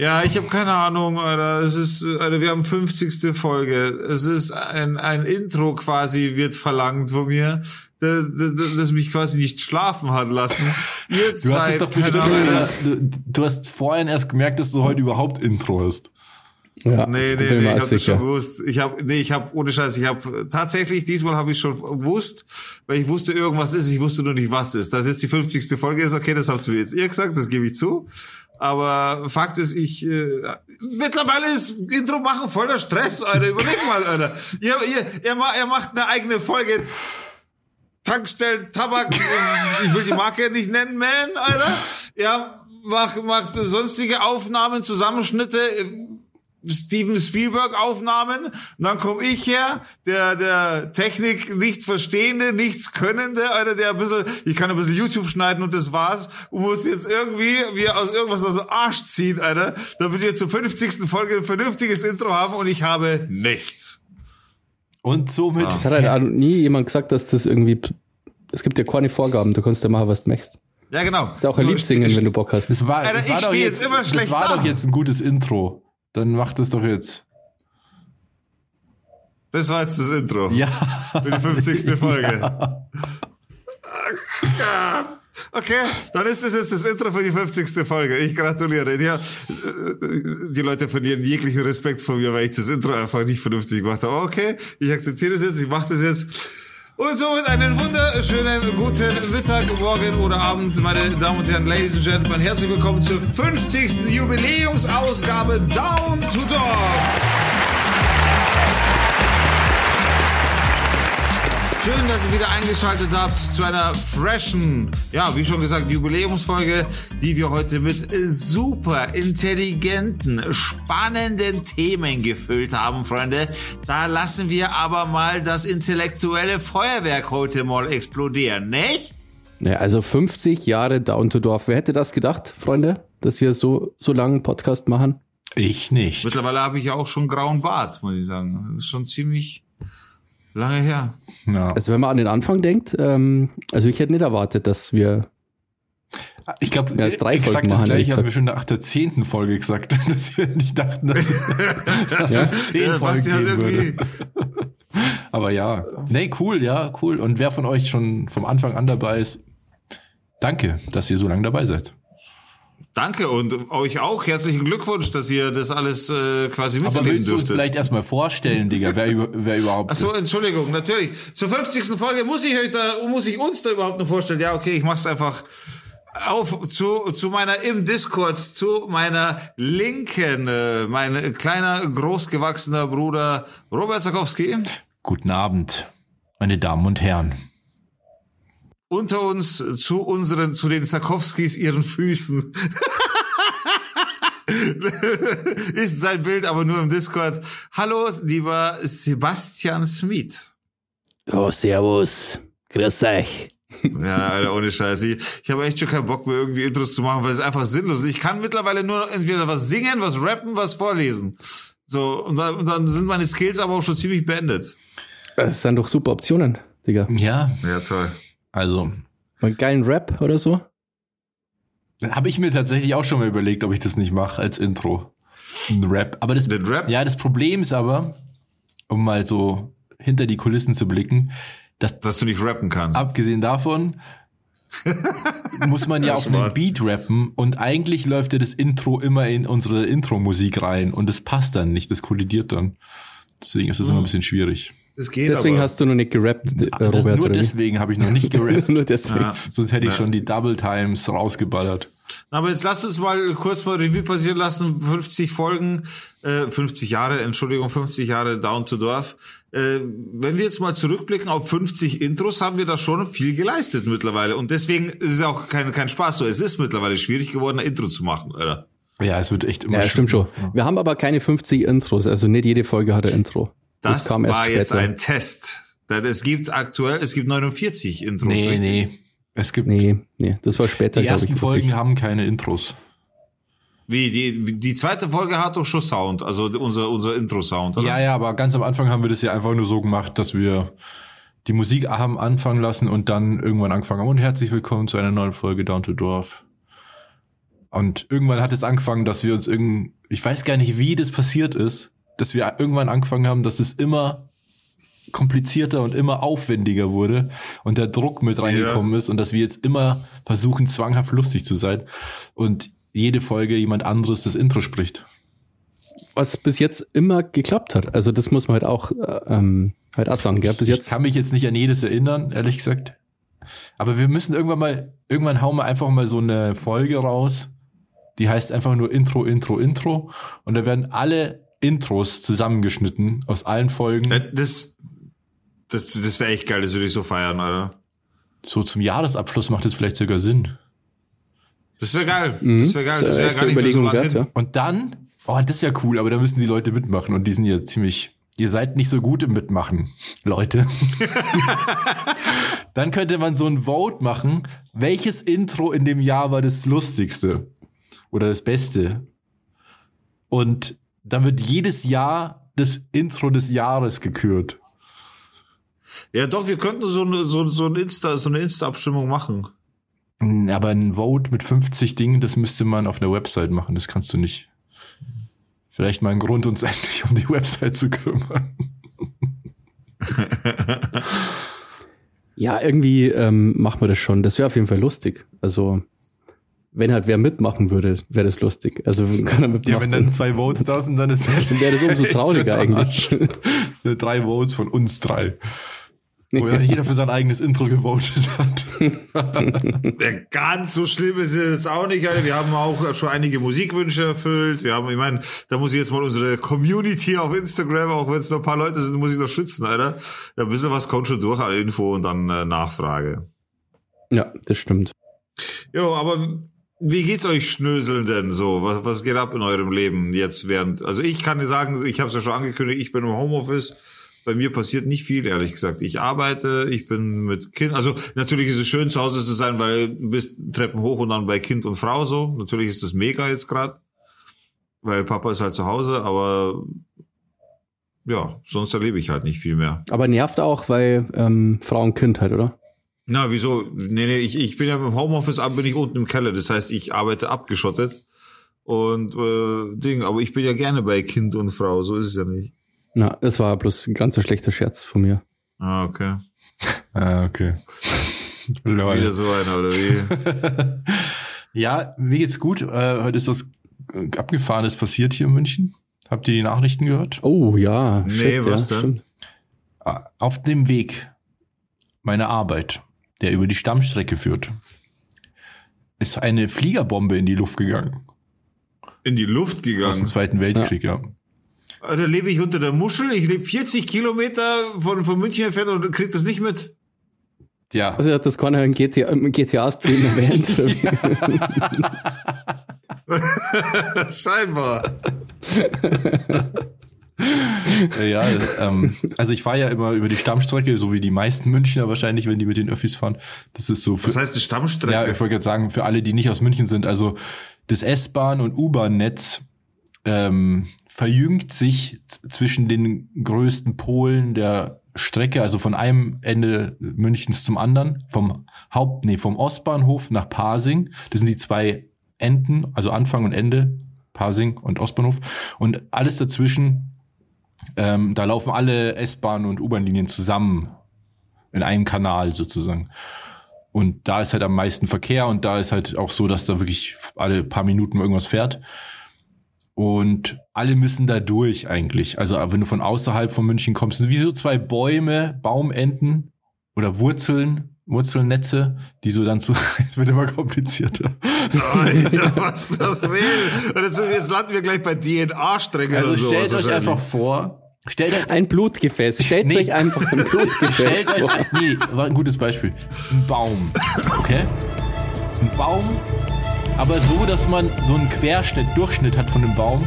Ja, ich habe keine Ahnung, Alter. Es ist, Alter, wir haben 50. Folge. Es ist ein, ein Intro quasi wird verlangt von mir, das, das, das mich quasi nicht schlafen hat lassen. Ihr zwei, du hast es doch bestimmt, du, du hast vorhin erst gemerkt, dass du heute überhaupt Intro hast. Ja, nee, nee, nee, ich habe das schon gewusst. Ich habe, nee, ich habe ohne Scheiß, ich habe tatsächlich diesmal habe ich schon gewusst, weil ich wusste irgendwas ist, ich wusste nur nicht was ist. Das ist die 50. Folge ist okay, das habt ihr jetzt ihr gesagt, das gebe ich zu. Aber Fakt ist, ich äh, mittlerweile ist Intro machen voller Stress, Alter. Überleg mal, Alter. Ihr, ihr, ihr, er macht eine eigene Folge. Tankstellen, Tabak, ich will die Marke nicht nennen, man, Alter. Er macht, macht sonstige Aufnahmen, Zusammenschnitte Steven Spielberg Aufnahmen und dann komme ich her, der der Technik nicht verstehende, nichts könnende, Alter, der ein bisschen, ich kann ein bisschen YouTube schneiden und das war's und muss jetzt irgendwie wie aus irgendwas aus dem Arsch ziehen, Alter, damit wir zur 50. Folge ein vernünftiges Intro haben und ich habe nichts. Und somit. Es hat halt nie jemand gesagt, dass das irgendwie, es gibt ja keine Vorgaben, du kannst ja machen, was du möchtest. Ja, genau. Ist ja auch ein Lied singen, wenn du Bock hast. Das war, Alter, das war ich stehe jetzt, jetzt immer schlecht Das war da. doch jetzt ein gutes Intro. Dann mach das doch jetzt. Das war jetzt das Intro. Ja. Für die 50. Folge. Ja. Okay, dann ist das jetzt das Intro für die 50. Folge. Ich gratuliere. Ja, die Leute verlieren jeglichen Respekt vor mir, weil ich das Intro einfach nicht vernünftig gemacht habe. Okay, ich akzeptiere das jetzt, ich mache das jetzt. Und somit einen wunderschönen guten Mittag, Morgen oder Abend, meine Damen und Herren, Ladies and Gentlemen. Herzlich willkommen zur 50. Jubiläumsausgabe Down to Dorf. Schön, dass ihr wieder eingeschaltet habt zu einer freshen, ja, wie schon gesagt, Jubiläumsfolge, die wir heute mit super intelligenten, spannenden Themen gefüllt haben, Freunde. Da lassen wir aber mal das intellektuelle Feuerwerk heute mal explodieren, nicht? Ja, also 50 Jahre Down to Dorf. Wer hätte das gedacht, Freunde, dass wir so, so lange einen Podcast machen? Ich nicht. Mittlerweile habe ich ja auch schon grauen Bart, muss ich sagen. Das ist schon ziemlich, Lange her. Ja. Also wenn man an den Anfang denkt, ähm, also ich hätte nicht erwartet, dass wir ich glaube, ja, drei exakt Folgen das machen, gleiche haben wir schon nach der zehnten Folge gesagt, dass wir nicht dachten, dass, dass ja? es zehn ja, Folgen geben würde. Aber ja, nee, cool, ja, cool. Und wer von euch schon vom Anfang an dabei ist, danke, dass ihr so lange dabei seid. Danke und euch auch herzlichen Glückwunsch, dass ihr das alles äh, quasi miterleben Aber willst dürftet. Du uns vielleicht erstmal vorstellen, Digga, wer, wer überhaupt. Ach so, Entschuldigung, natürlich. Zur 50. Folge muss ich euch da, muss ich uns da überhaupt noch vorstellen. Ja, okay, ich mach's einfach auf zu, zu meiner im Discord, zu meiner Linken, äh, mein kleiner, großgewachsener Bruder Robert Zakowski. Guten Abend, meine Damen und Herren unter uns zu unseren, zu den Sarkowskis ihren Füßen. ist sein Bild aber nur im Discord. Hallo, lieber Sebastian Smith. Oh, servus. Grüß euch. Ja, Alter, ohne Scheiß. Ich, ich habe echt schon keinen Bock mehr, irgendwie Intros zu machen, weil es einfach sinnlos ist. Ich kann mittlerweile nur entweder was singen, was rappen, was vorlesen. So, und dann, und dann sind meine Skills aber auch schon ziemlich beendet. Das sind doch super Optionen, Digga. Ja. Ja, toll. Also. Einen geilen Rap oder so? Habe ich mir tatsächlich auch schon mal überlegt, ob ich das nicht mache als Intro. Ein Rap. Aber das, Den Rap? Ja, das Problem ist aber, um mal so hinter die Kulissen zu blicken, dass, dass du nicht rappen kannst. Abgesehen davon muss man ja auf einen Beat rappen und eigentlich läuft ja das Intro immer in unsere Intro-Musik rein und das passt dann nicht, das kollidiert dann. Deswegen ist das hm. immer ein bisschen schwierig. Das geht deswegen aber. hast du noch nicht gerappt, äh, Robert. Nur deswegen habe ich noch nicht gerappt. nur deswegen. Ja. Sonst hätte ich ja. schon die Double Times rausgeballert. Aber jetzt lasst uns mal kurz mal Revue passieren lassen. 50 Folgen, äh, 50 Jahre, Entschuldigung, 50 Jahre Down to Dorf. Äh, wenn wir jetzt mal zurückblicken auf 50 Intros, haben wir da schon viel geleistet mittlerweile. Und deswegen ist es auch kein, kein Spaß so. Es ist mittlerweile schwierig geworden, ein Intro zu machen, oder? Ja, es wird echt immer Ja, stimmt schon. Wir haben aber keine 50 Intros, also nicht jede Folge hat ein Intro. Das, das war jetzt ein Test. Denn es gibt aktuell, es gibt 49 Intros. Nee, richtig? nee. Es gibt. Nee, nee, das war später. Die ersten ich, Folgen haben keine Intros. Wie, die, die zweite Folge hat doch schon Sound, also unser, unser Intro-Sound, oder? Ja, ja, aber ganz am Anfang haben wir das ja einfach nur so gemacht, dass wir die Musik haben anfangen lassen und dann irgendwann angefangen haben. Und herzlich willkommen zu einer neuen Folge Down to Dorf. Und irgendwann hat es angefangen, dass wir uns irgend, ich weiß gar nicht, wie das passiert ist, dass wir irgendwann angefangen haben, dass es immer komplizierter und immer aufwendiger wurde und der Druck mit reingekommen ja. ist und dass wir jetzt immer versuchen, zwanghaft lustig zu sein und jede Folge jemand anderes das Intro spricht. Was bis jetzt immer geklappt hat. Also das muss man halt auch, äh, ähm, halt auch sagen. Gell? Bis jetzt ich kann mich jetzt nicht an jedes erinnern, ehrlich gesagt. Aber wir müssen irgendwann mal, irgendwann hauen wir einfach mal so eine Folge raus, die heißt einfach nur Intro, Intro, Intro. Und da werden alle Intros zusammengeschnitten aus allen Folgen. Äh, das, das, das wäre echt geil, das würde ich so feiern, Alter. So zum Jahresabschluss macht es vielleicht sogar Sinn. Das wäre geil. Mhm. Das wäre geil. Das wäre gar nicht mehr so wert, ja. Und dann, oh, das wäre cool, aber da müssen die Leute mitmachen und die sind ja ziemlich, ihr seid nicht so gut im Mitmachen, Leute. dann könnte man so ein Vote machen, welches Intro in dem Jahr war das lustigste oder das beste. Und dann wird jedes Jahr das Intro des Jahres gekürt. Ja, doch, wir könnten so eine, so, so ein Insta, so eine Insta-Abstimmung machen. Aber ein Vote mit 50 Dingen, das müsste man auf einer Website machen. Das kannst du nicht. Vielleicht mal ein Grund, uns endlich um die Website zu kümmern. ja, irgendwie ähm, machen wir das schon. Das wäre auf jeden Fall lustig. Also, wenn halt wer mitmachen würde, wäre das lustig. Also, kann er mitmachen. Ja, wenn dann zwei Votes da sind, dann ist dann wäre das umso trauriger eigentlich. drei Votes von uns drei. Wo ja jeder für sein eigenes Intro gewotet hat. Ganz so schlimm ist es jetzt auch nicht. Alter. Wir haben auch schon einige Musikwünsche erfüllt. Wir haben, ich meine, da muss ich jetzt mal unsere Community auf Instagram, auch wenn es nur ein paar Leute sind, muss ich noch schützen, Alter. Da ein bisschen was kommt schon durch, alle Info und dann äh, Nachfrage. Ja, das stimmt. Jo, aber wie geht's euch Schnöseln denn so? Was, was geht ab in eurem Leben jetzt während? Also ich kann dir sagen, ich habe es ja schon angekündigt, ich bin im Homeoffice bei mir passiert nicht viel, ehrlich gesagt. Ich arbeite, ich bin mit Kind. Also natürlich ist es schön, zu Hause zu sein, weil du bist Treppen hoch und dann bei Kind und Frau so. Natürlich ist das mega jetzt gerade, weil Papa ist halt zu Hause, aber ja, sonst erlebe ich halt nicht viel mehr. Aber nervt auch, weil ähm, Frau und Kind halt, oder? Na, wieso? Nee, nee, ich, ich bin ja im Homeoffice, aber bin ich unten im Keller. Das heißt, ich arbeite abgeschottet. Und äh, Ding, aber ich bin ja gerne bei Kind und Frau, so ist es ja nicht. Na, das war bloß ein ganz so schlechter Scherz von mir. Ah, okay. ah, okay. Wieder so einer, oder wie? ja, mir geht's gut. Äh, heute ist was Abgefahrenes passiert hier in München. Habt ihr die Nachrichten gehört? Oh ja. Nee, Shit, was ja, denn? Ah, auf dem Weg meiner Arbeit, der über die Stammstrecke führt, ist eine Fliegerbombe in die Luft gegangen. In die Luft gegangen? Aus dem Zweiten Weltkrieg, ja. ja. Da lebe ich unter der Muschel, ich lebe 40 Kilometer von, von München entfernt und krieg das nicht mit. Ja. Also hat das keiner im GTA, GTA-Stream erwähnt. Scheinbar. ja, ähm, also ich fahre ja immer über die Stammstrecke, so wie die meisten Münchner wahrscheinlich, wenn die mit den Öffis fahren. Das ist so. Für, Was heißt die Stammstrecke? Ja, ich wollte jetzt sagen, für alle, die nicht aus München sind, also das S-Bahn und U-Bahn-Netz ähm, verjüngt sich zwischen den größten Polen der Strecke, also von einem Ende Münchens zum anderen, vom Haupt, nee, vom Ostbahnhof nach Pasing. Das sind die zwei Enden, also Anfang und Ende, Pasing und Ostbahnhof. Und alles dazwischen, ähm, da laufen alle S-Bahn- und U-Bahn-Linien zusammen in einem Kanal sozusagen. Und da ist halt am meisten Verkehr und da ist halt auch so, dass da wirklich alle paar Minuten irgendwas fährt. Und alle müssen da durch eigentlich. Also wenn du von außerhalb von München kommst, sind wie so zwei Bäume, Baumenden oder Wurzeln, Wurzelnetze, die so dann zu, es wird immer komplizierter. Alter, was das will? Jetzt, jetzt landen wir gleich bei DNA-Strängen also oder so. stellt euch einfach vor, Stellt euch ein Blutgefäß. Stellt nee. euch einfach ein Blutgefäß stellt vor. Euch, nee, war ein gutes Beispiel. Ein Baum. Okay? Ein Baum aber so, dass man so einen Querschnitt, Durchschnitt hat von dem Baum,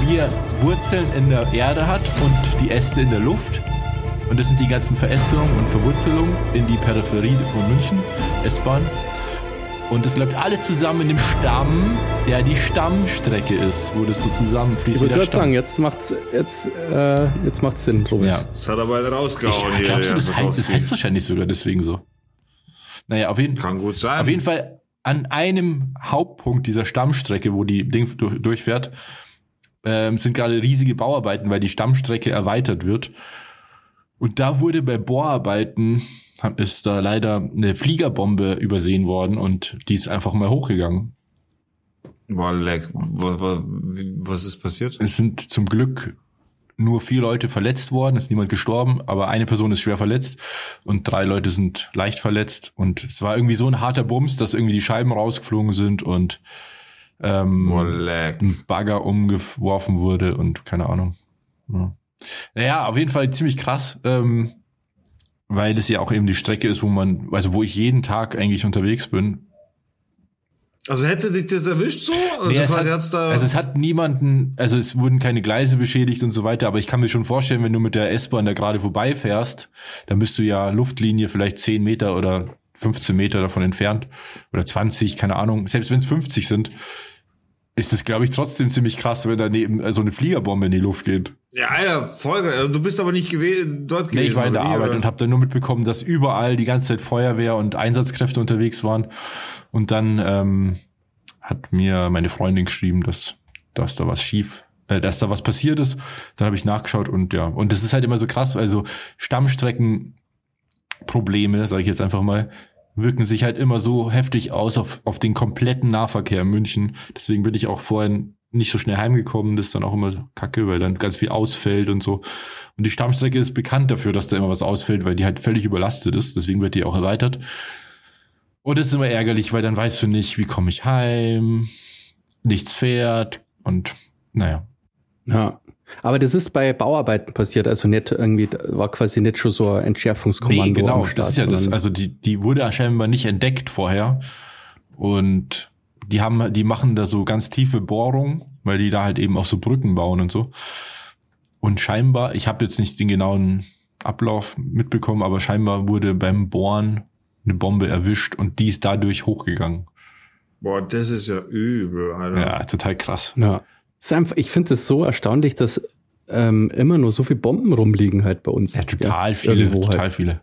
wie er Wurzeln in der Erde hat und die Äste in der Luft. Und das sind die ganzen Verästelungen und Verwurzelungen in die Peripherie von München, S-Bahn. Und das läuft alles zusammen in dem Stamm, der die Stammstrecke ist, wo das so zusammenfließt. Ich würde gerade sagen, jetzt macht's, jetzt, äh, jetzt macht's Sinn, Robert. Ja. Das hat aber rausgehauen ich, hier. Glaubst du, das, heißt, das heißt wahrscheinlich sogar deswegen so. Naja, auf jeden, Kann gut sein. Auf jeden Fall an einem Hauptpunkt dieser Stammstrecke, wo die Ding durch, durchfährt, ähm, sind gerade riesige Bauarbeiten, weil die Stammstrecke erweitert wird. Und da wurde bei Bohrarbeiten ist da leider eine Fliegerbombe übersehen worden und die ist einfach mal hochgegangen. Boah, leck. Was, ist passiert? Es sind zum Glück nur vier Leute verletzt worden, ist niemand gestorben, aber eine Person ist schwer verletzt und drei Leute sind leicht verletzt. Und es war irgendwie so ein harter Bums, dass irgendwie die Scheiben rausgeflogen sind und ähm, ein Bagger umgeworfen wurde und keine Ahnung. Ja. Naja, auf jeden Fall ziemlich krass, ähm, weil es ja auch eben die Strecke ist, wo man, also wo ich jeden Tag eigentlich unterwegs bin also hätte dich das erwischt so? Also, nee, es hat, also es hat niemanden, also es wurden keine Gleise beschädigt und so weiter, aber ich kann mir schon vorstellen, wenn du mit der S-Bahn da gerade vorbeifährst, dann bist du ja Luftlinie vielleicht 10 Meter oder 15 Meter davon entfernt oder 20, keine Ahnung. Selbst wenn es 50 sind, ist es, glaube ich, trotzdem ziemlich krass, wenn daneben so also eine Fliegerbombe in die Luft geht. Ja, Alter, Folge. Also du bist aber nicht gewesen, dort gewesen. Nee, ich war in der Arbeit oder? und habe dann nur mitbekommen, dass überall die ganze Zeit Feuerwehr und Einsatzkräfte unterwegs waren. Und dann ähm, hat mir meine Freundin geschrieben, dass, dass da was schief, äh, dass da was passiert ist. Dann habe ich nachgeschaut und ja, und das ist halt immer so krass. Also Stammstreckenprobleme, sage ich jetzt einfach mal, wirken sich halt immer so heftig aus auf, auf den kompletten Nahverkehr in München. Deswegen bin ich auch vorhin nicht so schnell heimgekommen. Das ist dann auch immer kacke, weil dann ganz viel ausfällt und so. Und die Stammstrecke ist bekannt dafür, dass da immer was ausfällt, weil die halt völlig überlastet ist. Deswegen wird die auch erweitert. Und das ist immer ärgerlich, weil dann weißt du nicht, wie komme ich heim, nichts fährt und naja. Ja. Aber das ist bei Bauarbeiten passiert, also nicht irgendwie, war quasi nicht schon so ein Entschärfungskommando. Nee, genau, Start, das ist ja das. Also die, die wurde scheinbar nicht entdeckt vorher. Und die haben, die machen da so ganz tiefe Bohrungen, weil die da halt eben auch so Brücken bauen und so. Und scheinbar, ich habe jetzt nicht den genauen Ablauf mitbekommen, aber scheinbar wurde beim Bohren eine Bombe erwischt und die ist dadurch hochgegangen. Boah, das ist ja übel, Alter. Ja, total krass. Ja. Ich finde es so erstaunlich, dass ähm, immer nur so viele Bomben rumliegen halt bei uns. Ja, total ja, viele, total halt. viele.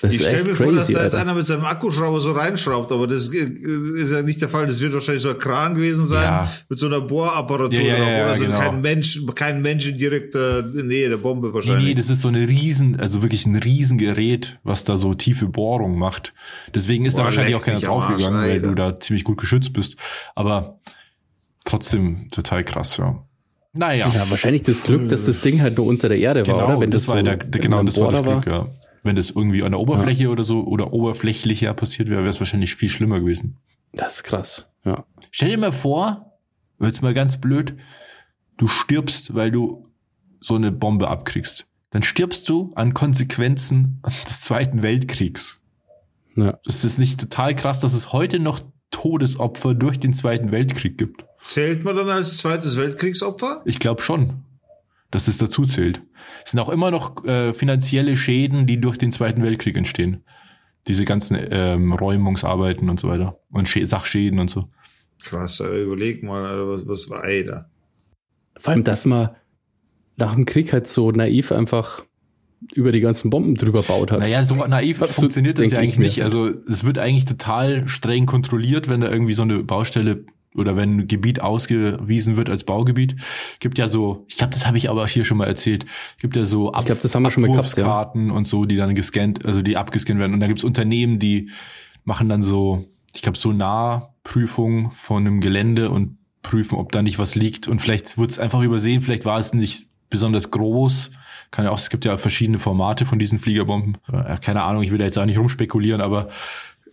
Das ich stelle mir crazy, vor, dass da jetzt einer mit seinem Akkuschrauber so reinschraubt, aber das ist ja nicht der Fall. Das wird wahrscheinlich so ein Kran gewesen sein ja. mit so einer Bohrapparatur ja, ja, drauf. Ja, also genau. kein Mensch, kein Mensch in direkter Nähe der Bombe wahrscheinlich. Nee, nee, das ist so eine riesen, also wirklich ein Riesengerät, was da so tiefe Bohrungen macht. Deswegen ist Boah, da wahrscheinlich auch keiner draufgegangen, weil du da ziemlich gut geschützt bist. Aber trotzdem total krass, ja. Naja. Ja, wahrscheinlich das Glück, dass das Ding halt nur unter der Erde genau, war, oder? Wenn das, das war so der, genau, das war das Glück, war. ja. Wenn das irgendwie an der Oberfläche ja. oder so oder oberflächlicher passiert wäre, wäre es wahrscheinlich viel schlimmer gewesen. Das ist krass, ja. Stell dir mal vor, jetzt mal ganz blöd, du stirbst, weil du so eine Bombe abkriegst. Dann stirbst du an Konsequenzen des Zweiten Weltkriegs. Ja. Das ist nicht total krass, dass es heute noch Todesopfer durch den Zweiten Weltkrieg gibt. Zählt man dann als zweites Weltkriegsopfer? Ich glaube schon, dass es dazu zählt. Es sind auch immer noch äh, finanzielle Schäden, die durch den Zweiten Weltkrieg entstehen. Diese ganzen ähm, Räumungsarbeiten und so weiter. Und Sch Sachschäden und so. Krass, Alter, überleg mal, Alter, was, was war ey da? Vor allem, dass man nach dem Krieg halt so naiv einfach über die ganzen Bomben drüber baut hat. Naja, so naiv Absolut, funktioniert das ja eigentlich nicht. Also es wird eigentlich total streng kontrolliert, wenn da irgendwie so eine Baustelle oder wenn ein Gebiet ausgewiesen wird als Baugebiet, gibt ja so, ich glaube, das habe ich aber hier schon mal erzählt, gibt ja so Ab ich glaub, das haben wir schon gehabt, ja. und so, die dann gescannt, also die abgescannt werden. Und da gibt's Unternehmen, die machen dann so, ich glaube, so Nahprüfung von einem Gelände und prüfen, ob da nicht was liegt. Und vielleicht wurde es einfach übersehen, vielleicht war es nicht besonders groß. Kann ja auch, es gibt ja verschiedene Formate von diesen Fliegerbomben. Keine Ahnung, ich will da jetzt auch nicht rumspekulieren, aber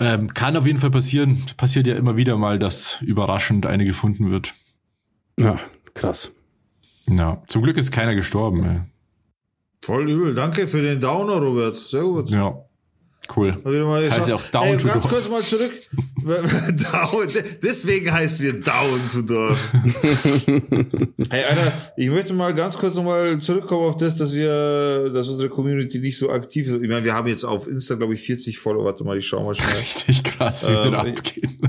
ähm, kann auf jeden Fall passieren. Passiert ja immer wieder mal, dass überraschend eine gefunden wird. Ja, krass. Ja, zum Glück ist keiner gestorben. Ey. Voll übel. Danke für den Downer, Robert. Sehr gut. Ja. Cool. Das heißt ja auch Down Ey, Ganz kurz mal zurück. down, deswegen heißt wir Down to Dorf. hey, Alter, ich möchte mal ganz kurz nochmal zurückkommen auf das, dass wir, dass unsere Community nicht so aktiv ist. Ich meine, wir haben jetzt auf Insta, glaube ich, 40 Follower. Warte mal, ich schau mal schnell. Richtig krass, wie ähm, wir abgehen.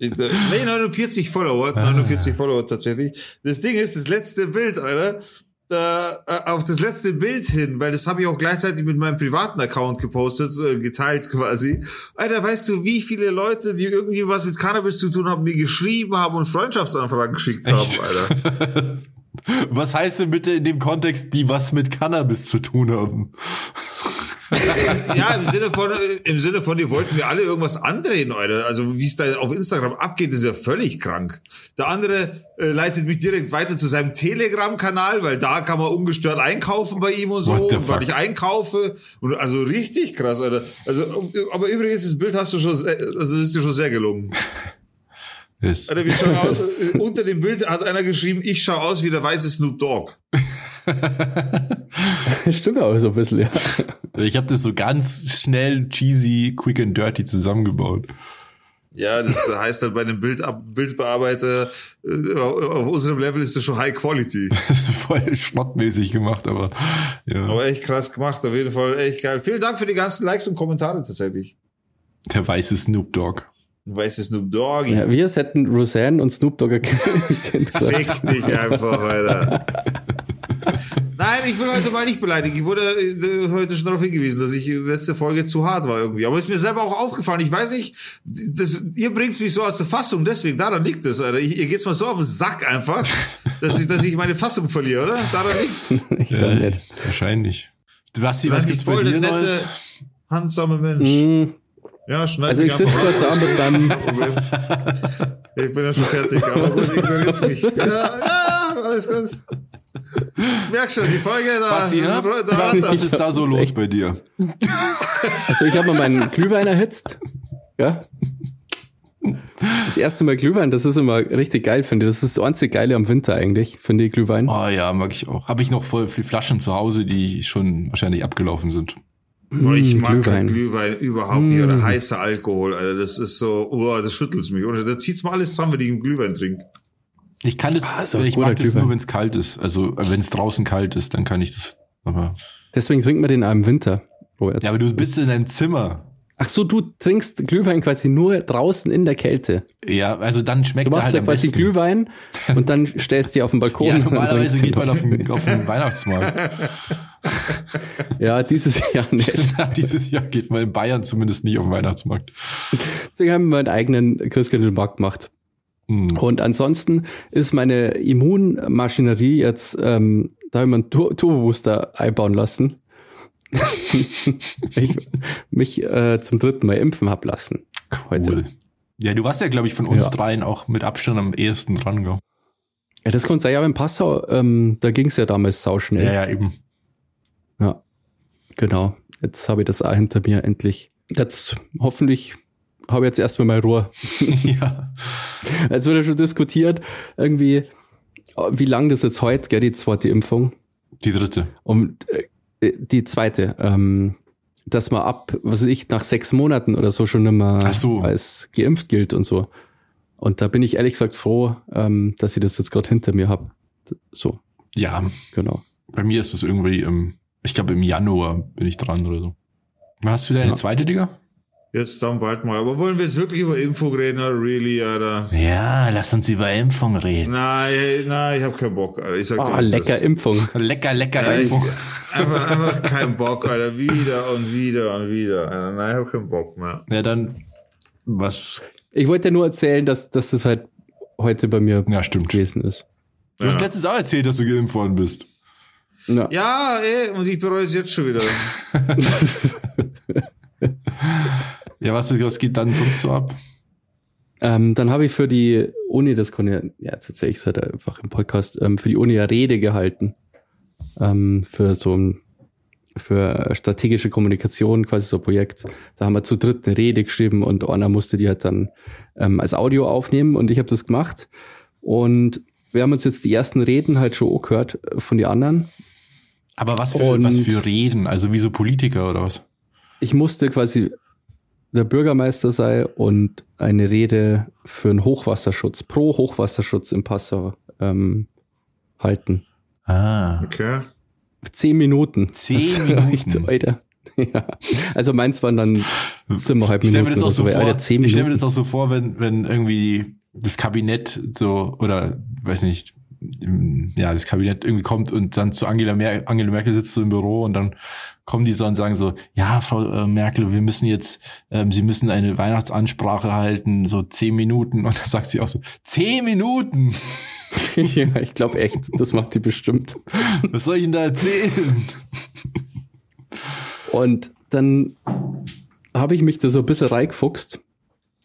nee, 49 Follower, 49 Follower tatsächlich. Das Ding ist, das letzte Bild, Alter, äh, auf das letzte Bild hin, weil das habe ich auch gleichzeitig mit meinem privaten Account gepostet, äh, geteilt quasi. Alter, weißt du, wie viele Leute, die irgendwie was mit Cannabis zu tun haben, mir geschrieben haben und Freundschaftsanfragen geschickt haben, Echt? Alter. was heißt denn bitte in dem Kontext, die was mit Cannabis zu tun haben? ja, im Sinne von, im Sinne von, die wollten mir alle irgendwas andrehen, Alter. Also, wie es da auf Instagram abgeht, ist ja völlig krank. Der andere äh, leitet mich direkt weiter zu seinem Telegram-Kanal, weil da kann man ungestört einkaufen bei ihm und so, und weil ich einkaufe. Und also richtig krass, Alter. Also, aber übrigens, das Bild hast du schon, also, das ist dir schon sehr gelungen. Yes. Alter, wie schauen aus? Unter dem Bild hat einer geschrieben, ich schaue aus wie der weiße Snoop Dogg. Stimmt auch so ein bisschen, ja. Ich habe das so ganz schnell, cheesy, quick and dirty zusammengebaut. Ja, das heißt halt bei einem Bild, Bildbearbeiter äh, auf unserem Level ist das schon High Quality. Voll schnottmäßig gemacht, aber ja. Aber echt krass gemacht, auf jeden Fall echt geil. Vielen Dank für die ganzen Likes und Kommentare tatsächlich. Der weiße Snoop Dogg. Weiße Snoop Dogg. Ja, wir hätten Roseanne und Snoop Dogg erkannt. Fick dich einfach, Alter. Nein, ich will heute mal nicht beleidigen. Ich wurde äh, heute schon darauf hingewiesen, dass ich letzte Folge zu hart war irgendwie. Aber ist mir selber auch aufgefallen. Ich weiß nicht, das, ihr bringt's mich so aus der Fassung, deswegen, daran liegt es, Alter. Ich, ihr geht's mal so auf den Sack einfach, dass ich, dass ich meine Fassung verliere, oder? Daran liegt's. ich ja, nicht. Wahrscheinlich. Basti, was gibt's bei dir nette, Neues? handsame Mensch. Mm. Ja, schneid Also ich sitze gerade da mit deinem... ich bin ja schon fertig, aber gut, ignoriert's mich. Ja, ja, alles gut. Merk schon, die Folge da. Basti, ja? da was ist da so los bei dir? Also ich habe mal meinen Glühwein erhitzt. Ja. Das erste Mal Glühwein, das ist immer richtig geil, finde ich. Das ist das einzige Geile am Winter eigentlich, finde ich, Glühwein. Oh ja, mag ich auch. Habe ich noch voll viele Flaschen zu Hause, die schon wahrscheinlich abgelaufen sind. Oh, ich mag Glühwein. Glühwein überhaupt nicht. Oder heißer Alkohol, Alter. Das ist so, oh, das schüttelt mich. Oder da zieht's mal alles zusammen, wenn ich einen Glühwein trinke. Ich kann es, ah, so ich mag das nur, wenn es kalt ist. Also wenn es draußen kalt ist, dann kann ich das. Aber Deswegen trinkt man den auch im Winter. Robert. Ja, aber du bist in deinem Zimmer. Ach so, du trinkst Glühwein quasi nur draußen in der Kälte. Ja, also dann schmeckt du machst er halt ja quasi besten. Glühwein und dann stellst du auf den Balkon. ja, normalerweise geht man auf den, auf den Weihnachtsmarkt. ja, dieses Jahr nicht. dieses Jahr geht man in Bayern zumindest nie auf den Weihnachtsmarkt. Deswegen haben wir einen eigenen Christkindlmarkt gemacht. Mhm. Und ansonsten ist meine Immunmaschinerie jetzt, ähm, da habe ich mir einen Turbo-Booster einbauen lassen. ich mich äh, zum dritten Mal impfen hab lassen. Heute. Cool. Ja, du warst ja, glaube ich, von uns ja. dreien auch mit Abstand am ehesten dran, gell? Ja, das konnte sein, ja, in Passau, ähm, da ging es ja damals sauschnell. Ja, ja, eben. Ja, genau. Jetzt habe ich das auch hinter mir endlich. Jetzt hoffentlich habe jetzt erstmal mal Ruhe. ja. Als wurde schon diskutiert, irgendwie, wie lang das jetzt heute, gell, die zweite Impfung? Die dritte. Und äh, die zweite, ähm, dass man ab, was weiß ich, nach sechs Monaten oder so schon immer so. als geimpft gilt und so. Und da bin ich ehrlich gesagt froh, ähm, dass ich das jetzt gerade hinter mir habe. So. Ja, genau. Bei mir ist das irgendwie, im, ich glaube im Januar bin ich dran oder so. Hast du deine ja. zweite, Digga? Jetzt dann bald mal. Aber wollen wir jetzt wirklich über Impfung reden, really, Alter? Ja, lass uns über Impfung reden. Nein, nein, ich hab keinen Bock, Alter. Ich sag oh, dir, lecker das. Impfung. Lecker, lecker ja, Impfung. Ich, einfach, einfach keinen Bock, Alter. Wieder und wieder und wieder. Alter. Nein, ich hab keinen Bock mehr. Ja, dann, was? Ich wollte ja nur erzählen, dass, dass das halt heute bei mir ja, stimmt. gewesen ist. Du ja. hast letztens auch erzählt, dass du geimpft worden bist. Ja, ja ey, und ich bereue es jetzt schon wieder. Ja, was, was geht dann sonst so ab? Ähm, dann habe ich für die Uni, das konnte ja, ja jetzt erzähle ich es halt einfach im Podcast, ähm, für die Uni eine Rede gehalten. Ähm, für so ein, für strategische Kommunikation, quasi so ein Projekt. Da haben wir zu dritt eine Rede geschrieben und Anna musste die halt dann ähm, als Audio aufnehmen und ich habe das gemacht. Und wir haben uns jetzt die ersten Reden halt schon gehört äh, von den anderen. Aber was für, und was für Reden? Also wie so Politiker oder was? Ich musste quasi der Bürgermeister sei und eine Rede für einen Hochwasserschutz, pro Hochwasserschutz im Passau ähm, halten. Ah. Okay. Zehn Minuten. Zehn Minuten. Alter. Ja. Also meins waren dann siebeneinhalb Minuten. Ich stelle mir das auch so, so vor, Alter, ich stell mir das auch so vor, wenn, wenn irgendwie das Kabinett so, oder weiß nicht, ja, das Kabinett irgendwie kommt und dann zu Angela, Mer Angela Merkel sitzt so im Büro und dann kommen die so und sagen so, ja, Frau äh, Merkel, wir müssen jetzt, ähm, Sie müssen eine Weihnachtsansprache halten, so zehn Minuten. Und dann sagt sie auch so, zehn Minuten? ja, ich glaube echt, das macht sie bestimmt. Was soll ich Ihnen da erzählen? Und dann habe ich mich da so ein bisschen reingefuchst.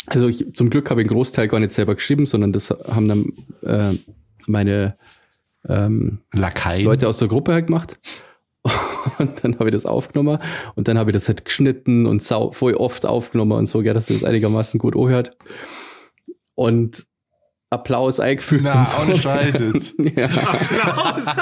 Also ich, zum Glück habe ich einen Großteil gar nicht selber geschrieben, sondern das haben dann äh, meine ähm, Lakaien. Leute aus der Gruppe halt gemacht. Und dann habe ich das aufgenommen und dann habe ich das halt geschnitten und sau, voll oft aufgenommen und so, ja, dass das einigermaßen gut anhört. Und Applaus eingefügt. Na, und so. ohne Scheiß jetzt. ja. Applaus.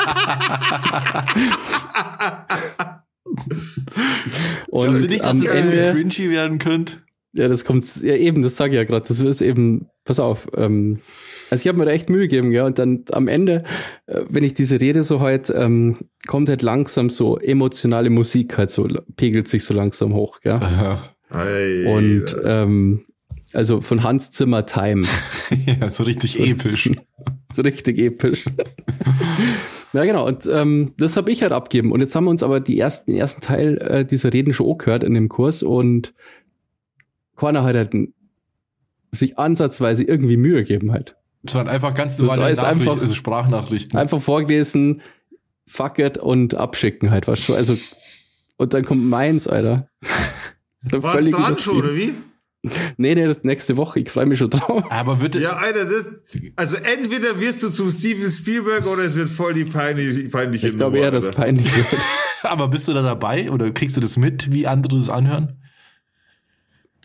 und Glaubst du nicht, dass das Ende cringy werden könnte? Ja, das kommt, ja eben, das sage ich ja gerade. Das ist eben, pass auf, ähm, also ich habe mir da echt Mühe gegeben, ja. Und dann am Ende, äh, wenn ich diese Rede so halt, ähm, kommt halt langsam so emotionale Musik halt so, pegelt sich so langsam hoch, gell. Aha. Und ähm, also von Hans Zimmer Time. ja, so richtig so episch. So richtig episch. ja, genau. Und ähm, das habe ich halt abgeben. Und jetzt haben wir uns aber die ersten, den ersten Teil äh, dieser Reden schon auch gehört in dem Kurs und keiner hat halt sich ansatzweise irgendwie Mühe gegeben halt. Es waren einfach ganz normale das heißt einfach, also Sprachnachrichten. Einfach vorgelesen, fuck it und abschicken halt, was schon. Also, und dann kommt meins, Alter. War es dran schon, oder wie? Nee, nee, das nächste Woche. Ich freue mich schon drauf. Aber wird Ja, Alter, das, also entweder wirst du zum Steven Spielberg oder es wird voll die peinlich, peinliche Ich glaube eher, dass es peinlich wird. Aber bist du da dabei oder kriegst du das mit, wie andere das anhören?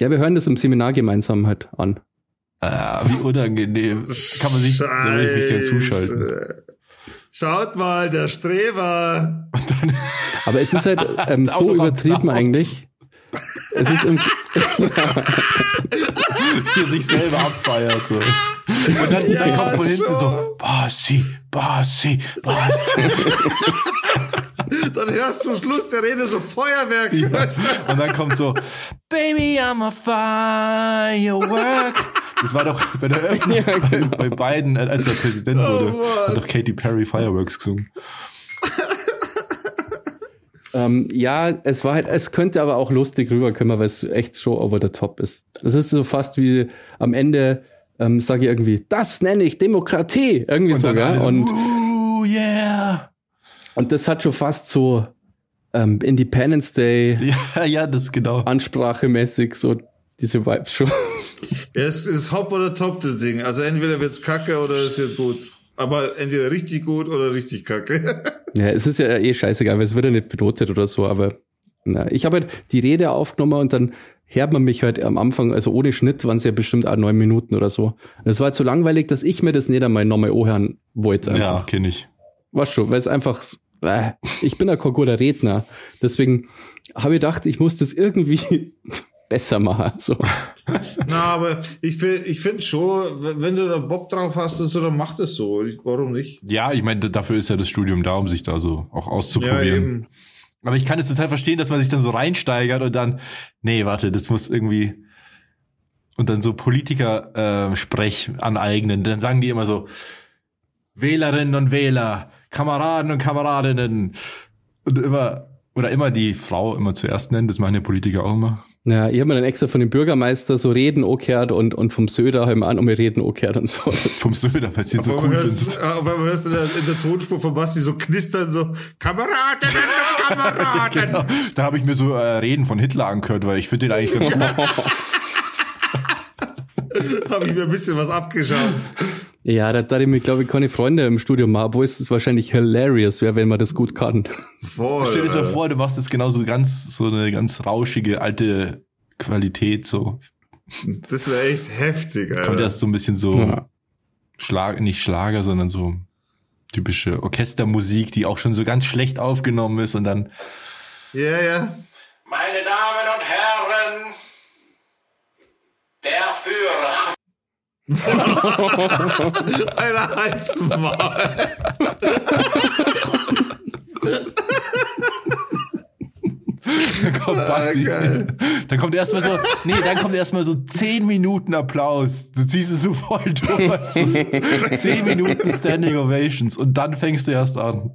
Ja, wir hören das im Seminar gemeinsam halt an. Ah, wie unangenehm. Kann man sich, da will ich mich gerne zuschalten. Schaut mal, der Streber. Aber es ist halt ähm, so übertrieben eigentlich. Es ist im Hier sich selber abfeiert. So. Und dann, ja, dann kommt von hinten so, Bassi, Bassi, Bassi. dann hörst du zum Schluss der Rede so Feuerwerk. Ja. Und dann kommt so, Baby, I'm a firework. Das war doch bei der Eröffnung ja, genau. bei, bei beiden, als der Präsident wurde, oh, hat doch Katy Perry Fireworks gesungen. ähm, ja, es war halt, es könnte aber auch lustig rüberkommen, weil es echt schon over the top ist. Es ist so fast wie am Ende ähm, sage ich irgendwie, das nenne ich Demokratie, irgendwie und sogar. Und, uh, yeah. Und das hat schon fast so ähm, Independence Day. Ja, ja, das genau. Ansprachemäßig so diese Vibes schon. Ja, es ist Hop oder Top, das Ding. Also entweder wird's kacke oder es wird gut. Aber entweder richtig gut oder richtig kacke. ja, es ist ja eh scheißegal, weil es wird ja nicht benotet oder so, aber na, ich habe halt die Rede aufgenommen und dann hört man mich halt am Anfang, also ohne Schnitt waren es ja bestimmt auch neun Minuten oder so. Das war halt so langweilig, dass ich mir das nicht einmal nochmal anhören wollte. Einfach. Ja, kenne ich. Weißt schon, weil es einfach, äh, ich bin ein guter Redner. Deswegen habe ich gedacht, ich muss das irgendwie besser machen. So. Na, aber ich finde ich finde schon, wenn du da Bock drauf hast und so, dann mach das so. Warum nicht? Ja, ich meine, dafür ist ja das Studium da, um sich da so auch auszuprobieren. Ja, aber ich kann es total verstehen, dass man sich dann so reinsteigert und dann, nee, warte, das muss irgendwie und dann so Politiker-Sprech äh, aneignen. Dann sagen die immer so, Wählerinnen und Wähler, Kameraden und Kameradinnen. Und immer, oder immer die Frau immer zuerst nennen, das machen ja Politiker auch immer. Ja, ich habe mir dann extra von dem Bürgermeister so Reden okehrt und, und vom Söder halt mal an, um mir Reden okehrt und so. vom Söder, weil sie so cool hörst, sind. Aber man hörst in der, in der Tonspur von Basti so knistern, so Kameradinnen und Kameraden. genau. Dann habe ich mir so äh, Reden von Hitler angehört, weil ich finde den eigentlich ganz gut. habe ich mir ein bisschen was abgeschaut. Ja, da da ich mir, glaube ich, keine Freunde im Studium machen, obwohl es wahrscheinlich hilarious wäre, wenn man das gut kann. Voll. Stell dir so vor, du machst jetzt genau so ganz, so eine ganz rauschige, alte Qualität, so. Das wäre echt heftig, Alter. Kommt erst so ein bisschen so, ja. Schlag, nicht Schlager, sondern so typische Orchestermusik, die auch schon so ganz schlecht aufgenommen ist und dann. Ja, ja. Meine Damen und Herren, der Führer. Alter, halt's mal. kommt ah, Basti. Ah, dann kommt erstmal so, nee, dann kommt erstmal so zehn Minuten Applaus. Du ziehst es so voll durch. zehn Minuten Standing Ovations und dann fängst du erst an.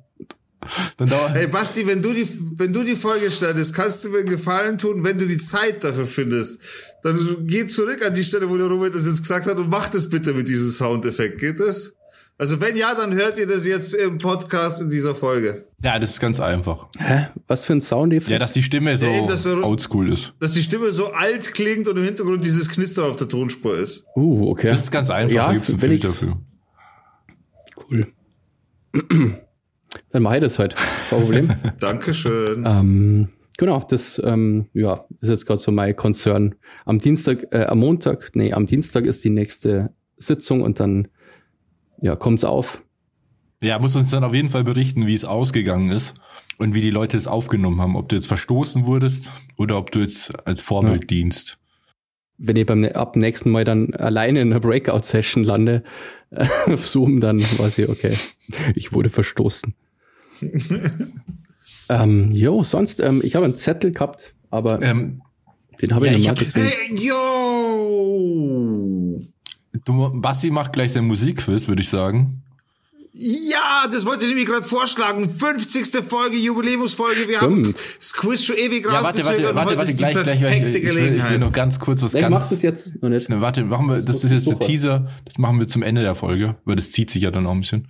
Dann hey Basti, wenn du die, wenn du die Folge schneidest, kannst du mir einen Gefallen tun, wenn du die Zeit dafür findest. Dann geh zurück an die Stelle, wo der Robert das jetzt gesagt hat und mach das bitte mit diesem Soundeffekt. Geht das? Also wenn ja, dann hört ihr das jetzt im Podcast in dieser Folge. Ja, das ist ganz einfach. Hä? Was für ein Soundeffekt? Ja, dass die Stimme so, ja, so oldschool ist. Dass die Stimme so alt klingt und im Hintergrund dieses Knistern auf der Tonspur ist. Uh, okay. Das ist ganz einfach. Ja, da gibt's ein Filter dafür. Cool. Dann mache ich das heute. Kein Problem. Dankeschön. Ähm, genau, das ähm, ja, ist jetzt gerade so mein Konzern. Am Dienstag, äh, am Montag, nee, am Dienstag ist die nächste Sitzung und dann ja, kommt's auf. Ja, muss uns dann auf jeden Fall berichten, wie es ausgegangen ist und wie die Leute es aufgenommen haben. Ob du jetzt verstoßen wurdest oder ob du jetzt als Vorbild ja. dienst. Wenn ich beim ab nächsten Mal dann alleine in einer Breakout-Session lande auf Zoom, dann weiß ich, okay, ich wurde verstoßen. ähm, jo, sonst, ähm, ich habe einen Zettel gehabt, aber ähm, den habe ja, ich nicht mehr. Hey, yo! Du, Basti macht gleich sein Musikquiz, würde ich sagen. Ja, das wollte ich nämlich gerade vorschlagen. 50. Folge, Jubiläumsfolge. Wir Stimmt. haben das Quiz schon ewig ja, warte, warte, warte, warte, gleich, gleich, perfekte ich, Gelegenheit. Ich will, ich will noch ganz kurz was nee, ganz... machst du es jetzt noch nicht? Ne, warte, machen wir, das, das ist jetzt super. der Teaser. Das machen wir zum Ende der Folge, weil das zieht sich ja dann auch ein bisschen.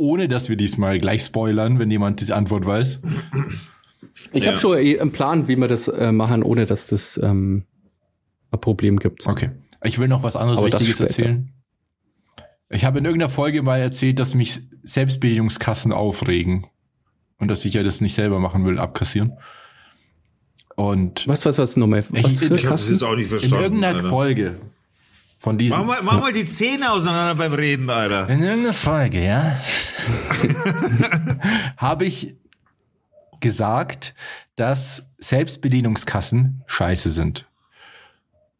Ohne, dass wir diesmal gleich spoilern, wenn jemand diese Antwort weiß. Ich ja. habe schon einen Plan, wie wir das äh, machen, ohne dass das ähm, ein Problem gibt. Okay. Ich will noch was anderes Aber Wichtiges erzählen. Ich habe in irgendeiner Folge mal erzählt, dass mich Selbstbedienungskassen aufregen. Und dass ich ja das nicht selber machen will, abkassieren. Und was, was, was nochmal? Was ich, ich habe das jetzt auch nicht verstanden. In irgendeiner Alter. Folge von diesem. Mach mal, mach mal die Zähne auseinander beim Reden, Alter. In irgendeiner Folge, ja. habe ich gesagt, dass Selbstbedienungskassen scheiße sind.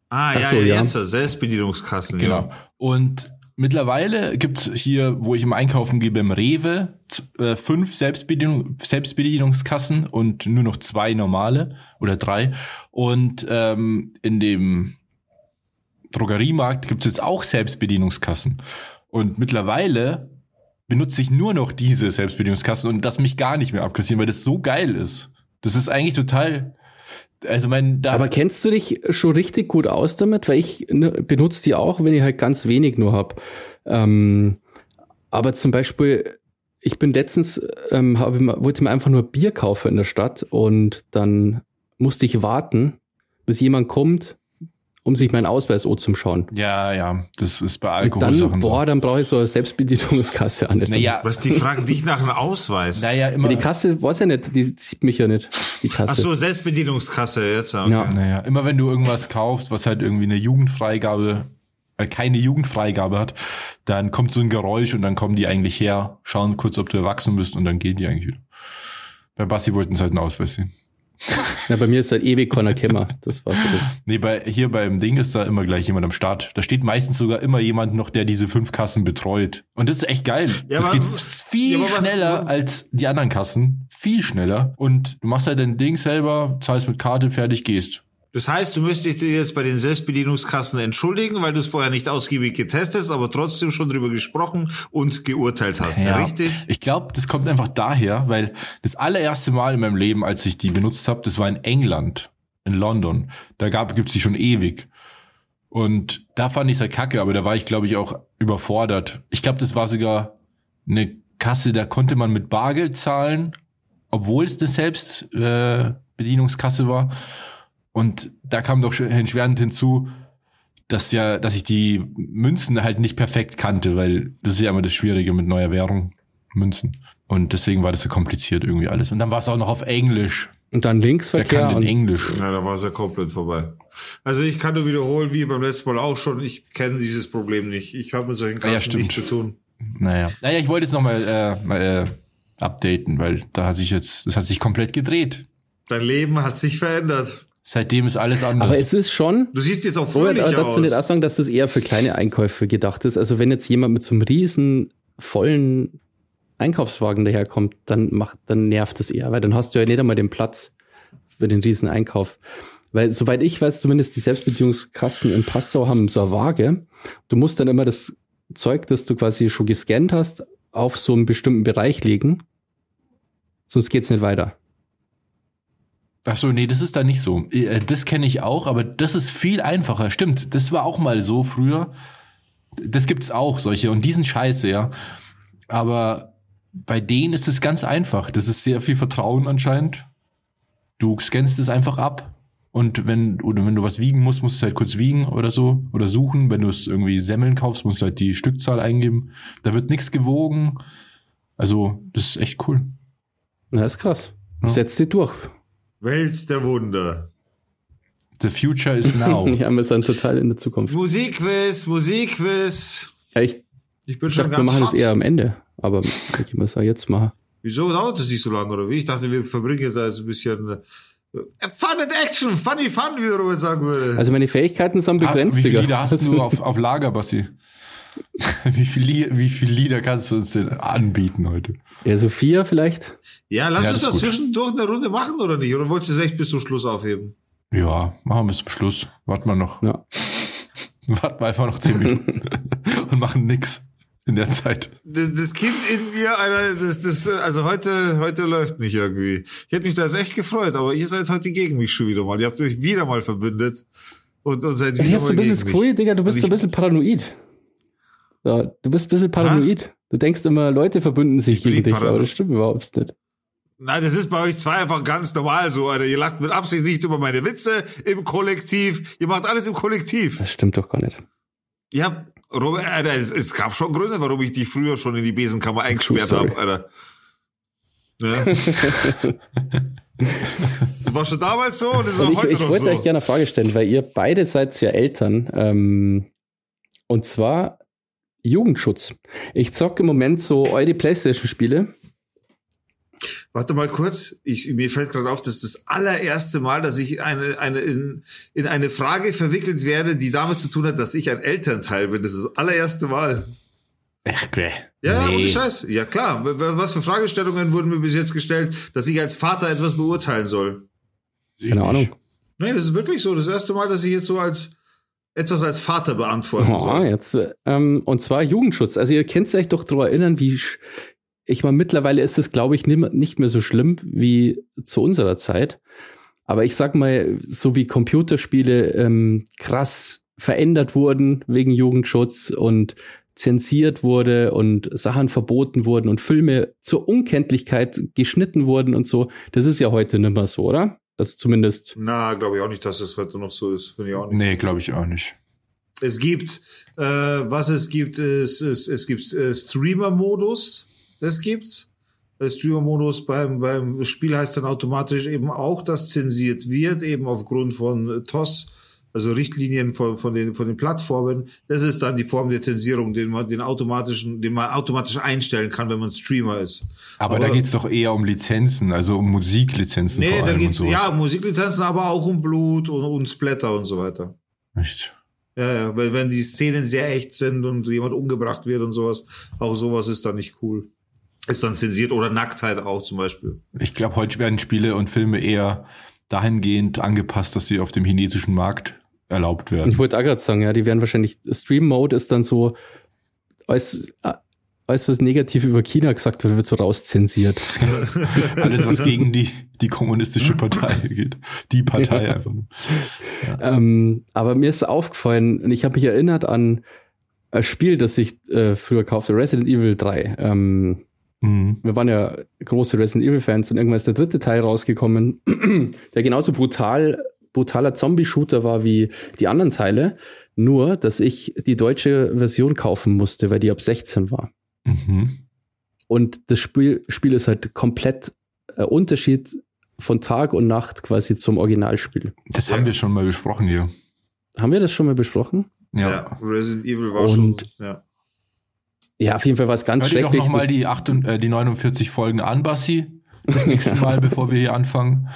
Ah, ja, so, ja, jetzt Selbstbedienungskassen, genau. ja. Und mittlerweile gibt's hier, wo ich im Einkaufen gehe, im Rewe, äh, fünf Selbstbedienung, Selbstbedienungskassen und nur noch zwei normale oder drei. Und ähm, in dem Drogeriemarkt gibt's jetzt auch Selbstbedienungskassen. Und mittlerweile benutze ich nur noch diese Selbstbedienungskassen und das mich gar nicht mehr abkassieren, weil das so geil ist. Das ist eigentlich total also mein, da Aber kennst du dich schon richtig gut aus damit? Weil ich ne, benutze die auch, wenn ich halt ganz wenig nur hab. Ähm, aber zum Beispiel, ich bin letztens, ähm, hab, wollte mir einfach nur Bier kaufen in der Stadt und dann musste ich warten, bis jemand kommt um sich meinen Ausweis anzuschauen. Ja, ja, das ist bei Alkoholsachen dann, Boah, dann brauche ich so eine Selbstbedienungskasse an. Naja, was die fragen dich nach einem Ausweis? Naja, immer. Ja, die Kasse weiß ja nicht, die sieht mich ja nicht, die Kasse. Ach so, Selbstbedienungskasse jetzt. Okay. Ja. Naja, immer wenn du irgendwas kaufst, was halt irgendwie eine Jugendfreigabe, äh, keine Jugendfreigabe hat, dann kommt so ein Geräusch und dann kommen die eigentlich her, schauen kurz, ob du erwachsen bist und dann gehen die eigentlich wieder. Bei Basti wollten sie halt einen Ausweis sehen. Ja, bei mir ist halt ewig Connor Kemmer. Das war's für das. Nee, bei, hier beim Ding ist da immer gleich jemand am Start. Da steht meistens sogar immer jemand noch, der diese fünf Kassen betreut. Und das ist echt geil. Ja, das geht viel ja, schneller was, als die anderen Kassen. Viel schneller. Und du machst halt dein Ding selber, zahlst mit Karte, fertig, gehst. Das heißt, du müsstest dich jetzt bei den Selbstbedienungskassen entschuldigen, weil du es vorher nicht ausgiebig getestet hast, aber trotzdem schon drüber gesprochen und geurteilt hast. Ja, richtig? Ich glaube, das kommt einfach daher, weil das allererste Mal in meinem Leben, als ich die benutzt habe, das war in England, in London. Da gab gibt's die schon ewig. Und da fand ich es halt kacke, aber da war ich, glaube ich, auch überfordert. Ich glaube, das war sogar eine Kasse, da konnte man mit Bargeld zahlen, obwohl es eine Selbstbedienungskasse äh, war. Und da kam doch erschwerend hinzu, dass ja, dass ich die Münzen halt nicht perfekt kannte, weil das ist ja immer das Schwierige mit neuer Währung, Münzen. Und deswegen war das so kompliziert irgendwie alles. Und dann war es auch noch auf Englisch. Und dann Linksverkehr. Der kann in Englisch. Ja, da war es ja komplett vorbei. Also ich kann nur wiederholen, wie beim letzten Mal auch schon, ich kenne dieses Problem nicht. Ich habe mit solchen Kassen ja, nichts zu tun. Naja. Naja, ich wollte es nochmal äh, mal, äh, updaten, weil da hat sich jetzt, das hat sich komplett gedreht. Dein Leben hat sich verändert. Seitdem ist alles anders. Aber es ist schon. Du siehst jetzt auch fröhlich aus. Darfst du nicht auch sagen, dass das eher für kleine Einkäufe gedacht ist? Also wenn jetzt jemand mit so einem riesen vollen Einkaufswagen daherkommt, dann macht, dann nervt es eher, weil dann hast du ja nicht einmal den Platz bei den riesen Einkauf. Weil, soweit ich weiß, zumindest die Selbstbedienungskassen in Passau haben so eine Waage. Du musst dann immer das Zeug, das du quasi schon gescannt hast, auf so einen bestimmten Bereich legen. Sonst geht's nicht weiter. Ach so, nee, das ist da nicht so. Äh, das kenne ich auch, aber das ist viel einfacher. Stimmt, das war auch mal so früher. Das gibt's auch, solche. Und die sind scheiße, ja. Aber bei denen ist es ganz einfach. Das ist sehr viel Vertrauen anscheinend. Du scannst es einfach ab und wenn, oder wenn du was wiegen musst, musst du halt kurz wiegen oder so oder suchen. Wenn du es irgendwie Semmeln kaufst, musst du halt die Stückzahl eingeben. Da wird nichts gewogen. Also, das ist echt cool. Na, ist krass. Ja. Setzt sie durch. Welt der Wunder. The future is now. ja, wir sind total in der Zukunft. Musikquiz, Musikquiz. Ja, ich, ich bin ich schon dachte, ganz wir machen es eher am Ende. Aber ich muss ja jetzt machen. Wieso dauert das nicht so lange, oder wie? Ich dachte, wir verbringen jetzt ein bisschen Fun and Action, funny fun, wie Robert sagen würde. Also meine Fähigkeiten sind begrenzt, ah, Wie viele Lieder hast du auf, auf Lager, Bassi? wie, viele, wie viele Lieder kannst du uns denn anbieten heute? Ja, so vier vielleicht. Ja, lass ja, uns doch zwischendurch eine Runde machen, oder nicht? Oder wolltest du es echt bis zum Schluss aufheben? Ja, machen wir bis zum Schluss. Warten wir noch. Ja. Warten wir einfach noch zehn Minuten und machen nix in der Zeit. Das, das Kind in mir, einer, das, das, also heute, heute läuft nicht irgendwie. Ich hätte mich da echt gefreut, aber ihr seid heute gegen mich schon wieder mal. Ihr habt euch wieder mal verbündet. Und, und seid also ich hab so ein bisschen Squid, Digga, du bist so ein bisschen paranoid. Ja, du bist ein bisschen paranoid. Ha? Du denkst immer, Leute verbünden sich gegen dich, aber das stimmt überhaupt nicht. Nein, das ist bei euch zwei einfach ganz normal so, Alter. Ihr lacht mit Absicht nicht über meine Witze im Kollektiv. Ihr macht alles im Kollektiv. Das stimmt doch gar nicht. Habt Robert, Alter, es, es gab schon Gründe, warum ich dich früher schon in die Besenkammer eingesperrt habe, Alter. Ja. das war schon damals so und das ist auch ich, heute ich noch so. Ich wollte euch gerne eine Frage stellen, weil ihr beide seid ja Eltern. Ähm, und zwar Jugendschutz. Ich zocke im Moment so eure Playstation-Spiele Warte mal kurz, ich, mir fällt gerade auf, das ist das allererste Mal, dass ich eine, eine in, in eine Frage verwickelt werde, die damit zu tun hat, dass ich ein Elternteil bin. Das ist das allererste Mal. Echt, okay. Ja, nee. ohne Scheiß. Ja, klar. Was für Fragestellungen wurden mir bis jetzt gestellt, dass ich als Vater etwas beurteilen soll? Keine Ahnung. Nee, das ist wirklich so. Das erste Mal, dass ich jetzt so als etwas als Vater beantworten oh. Jetzt, ähm, und zwar Jugendschutz. Also ihr könnt euch doch daran erinnern, wie ich meine, mittlerweile ist es, glaube ich, nicht mehr so schlimm wie zu unserer Zeit. Aber ich sag mal, so wie Computerspiele ähm, krass verändert wurden wegen Jugendschutz und zensiert wurde und Sachen verboten wurden und Filme zur Unkenntlichkeit geschnitten wurden und so, das ist ja heute nicht mehr so, oder? Das zumindest. Na, glaube ich auch nicht, dass es heute noch so ist. Finde ich auch nicht. Nee, glaube ich auch nicht. Es gibt, äh, was es gibt, ist, ist es gibt äh, Streamer-Modus das gibt's. Streamer-Modus beim, beim Spiel heißt dann automatisch eben auch, dass zensiert wird, eben aufgrund von TOS, also Richtlinien von, von, den, von den Plattformen. Das ist dann die Form der Zensierung, den man, den automatischen, den man automatisch einstellen kann, wenn man Streamer ist. Aber, aber da geht's doch eher um Lizenzen, also um Musiklizenzen. Nee, da geht's, ja, Musiklizenzen, aber auch um Blut und, und Splatter und so weiter. Echt? Ja, ja, weil wenn die Szenen sehr echt sind und jemand umgebracht wird und sowas, auch sowas ist dann nicht cool ist dann zensiert oder Nacktheit auch zum Beispiel. Ich glaube, heute werden Spiele und Filme eher dahingehend angepasst, dass sie auf dem chinesischen Markt erlaubt werden. Ich wollte auch gerade sagen, ja, die werden wahrscheinlich, Stream Mode ist dann so, als, als was negativ über China gesagt wird, wird so rauszensiert. Alles, was gegen die, die kommunistische Partei geht. Die Partei ja. einfach. Ja. Ähm, aber mir ist aufgefallen, und ich habe mich erinnert an ein Spiel, das ich äh, früher kaufte, Resident Evil 3. Ähm, Mhm. Wir waren ja große Resident Evil-Fans und irgendwann ist der dritte Teil rausgekommen, der genauso brutal, brutaler Zombie-Shooter war wie die anderen Teile. Nur, dass ich die deutsche Version kaufen musste, weil die ab 16 war. Mhm. Und das Spiel, Spiel ist halt komplett äh, Unterschied von Tag und Nacht quasi zum Originalspiel. Das haben wir schon mal besprochen hier. Haben wir das schon mal besprochen? Ja. ja Resident Evil war und schon. Ja. Ja, auf jeden Fall war es ganz Hör schrecklich. doch nochmal die, und, äh, die 49 Folgen an, Bassi. Das nächste Mal, bevor wir hier anfangen.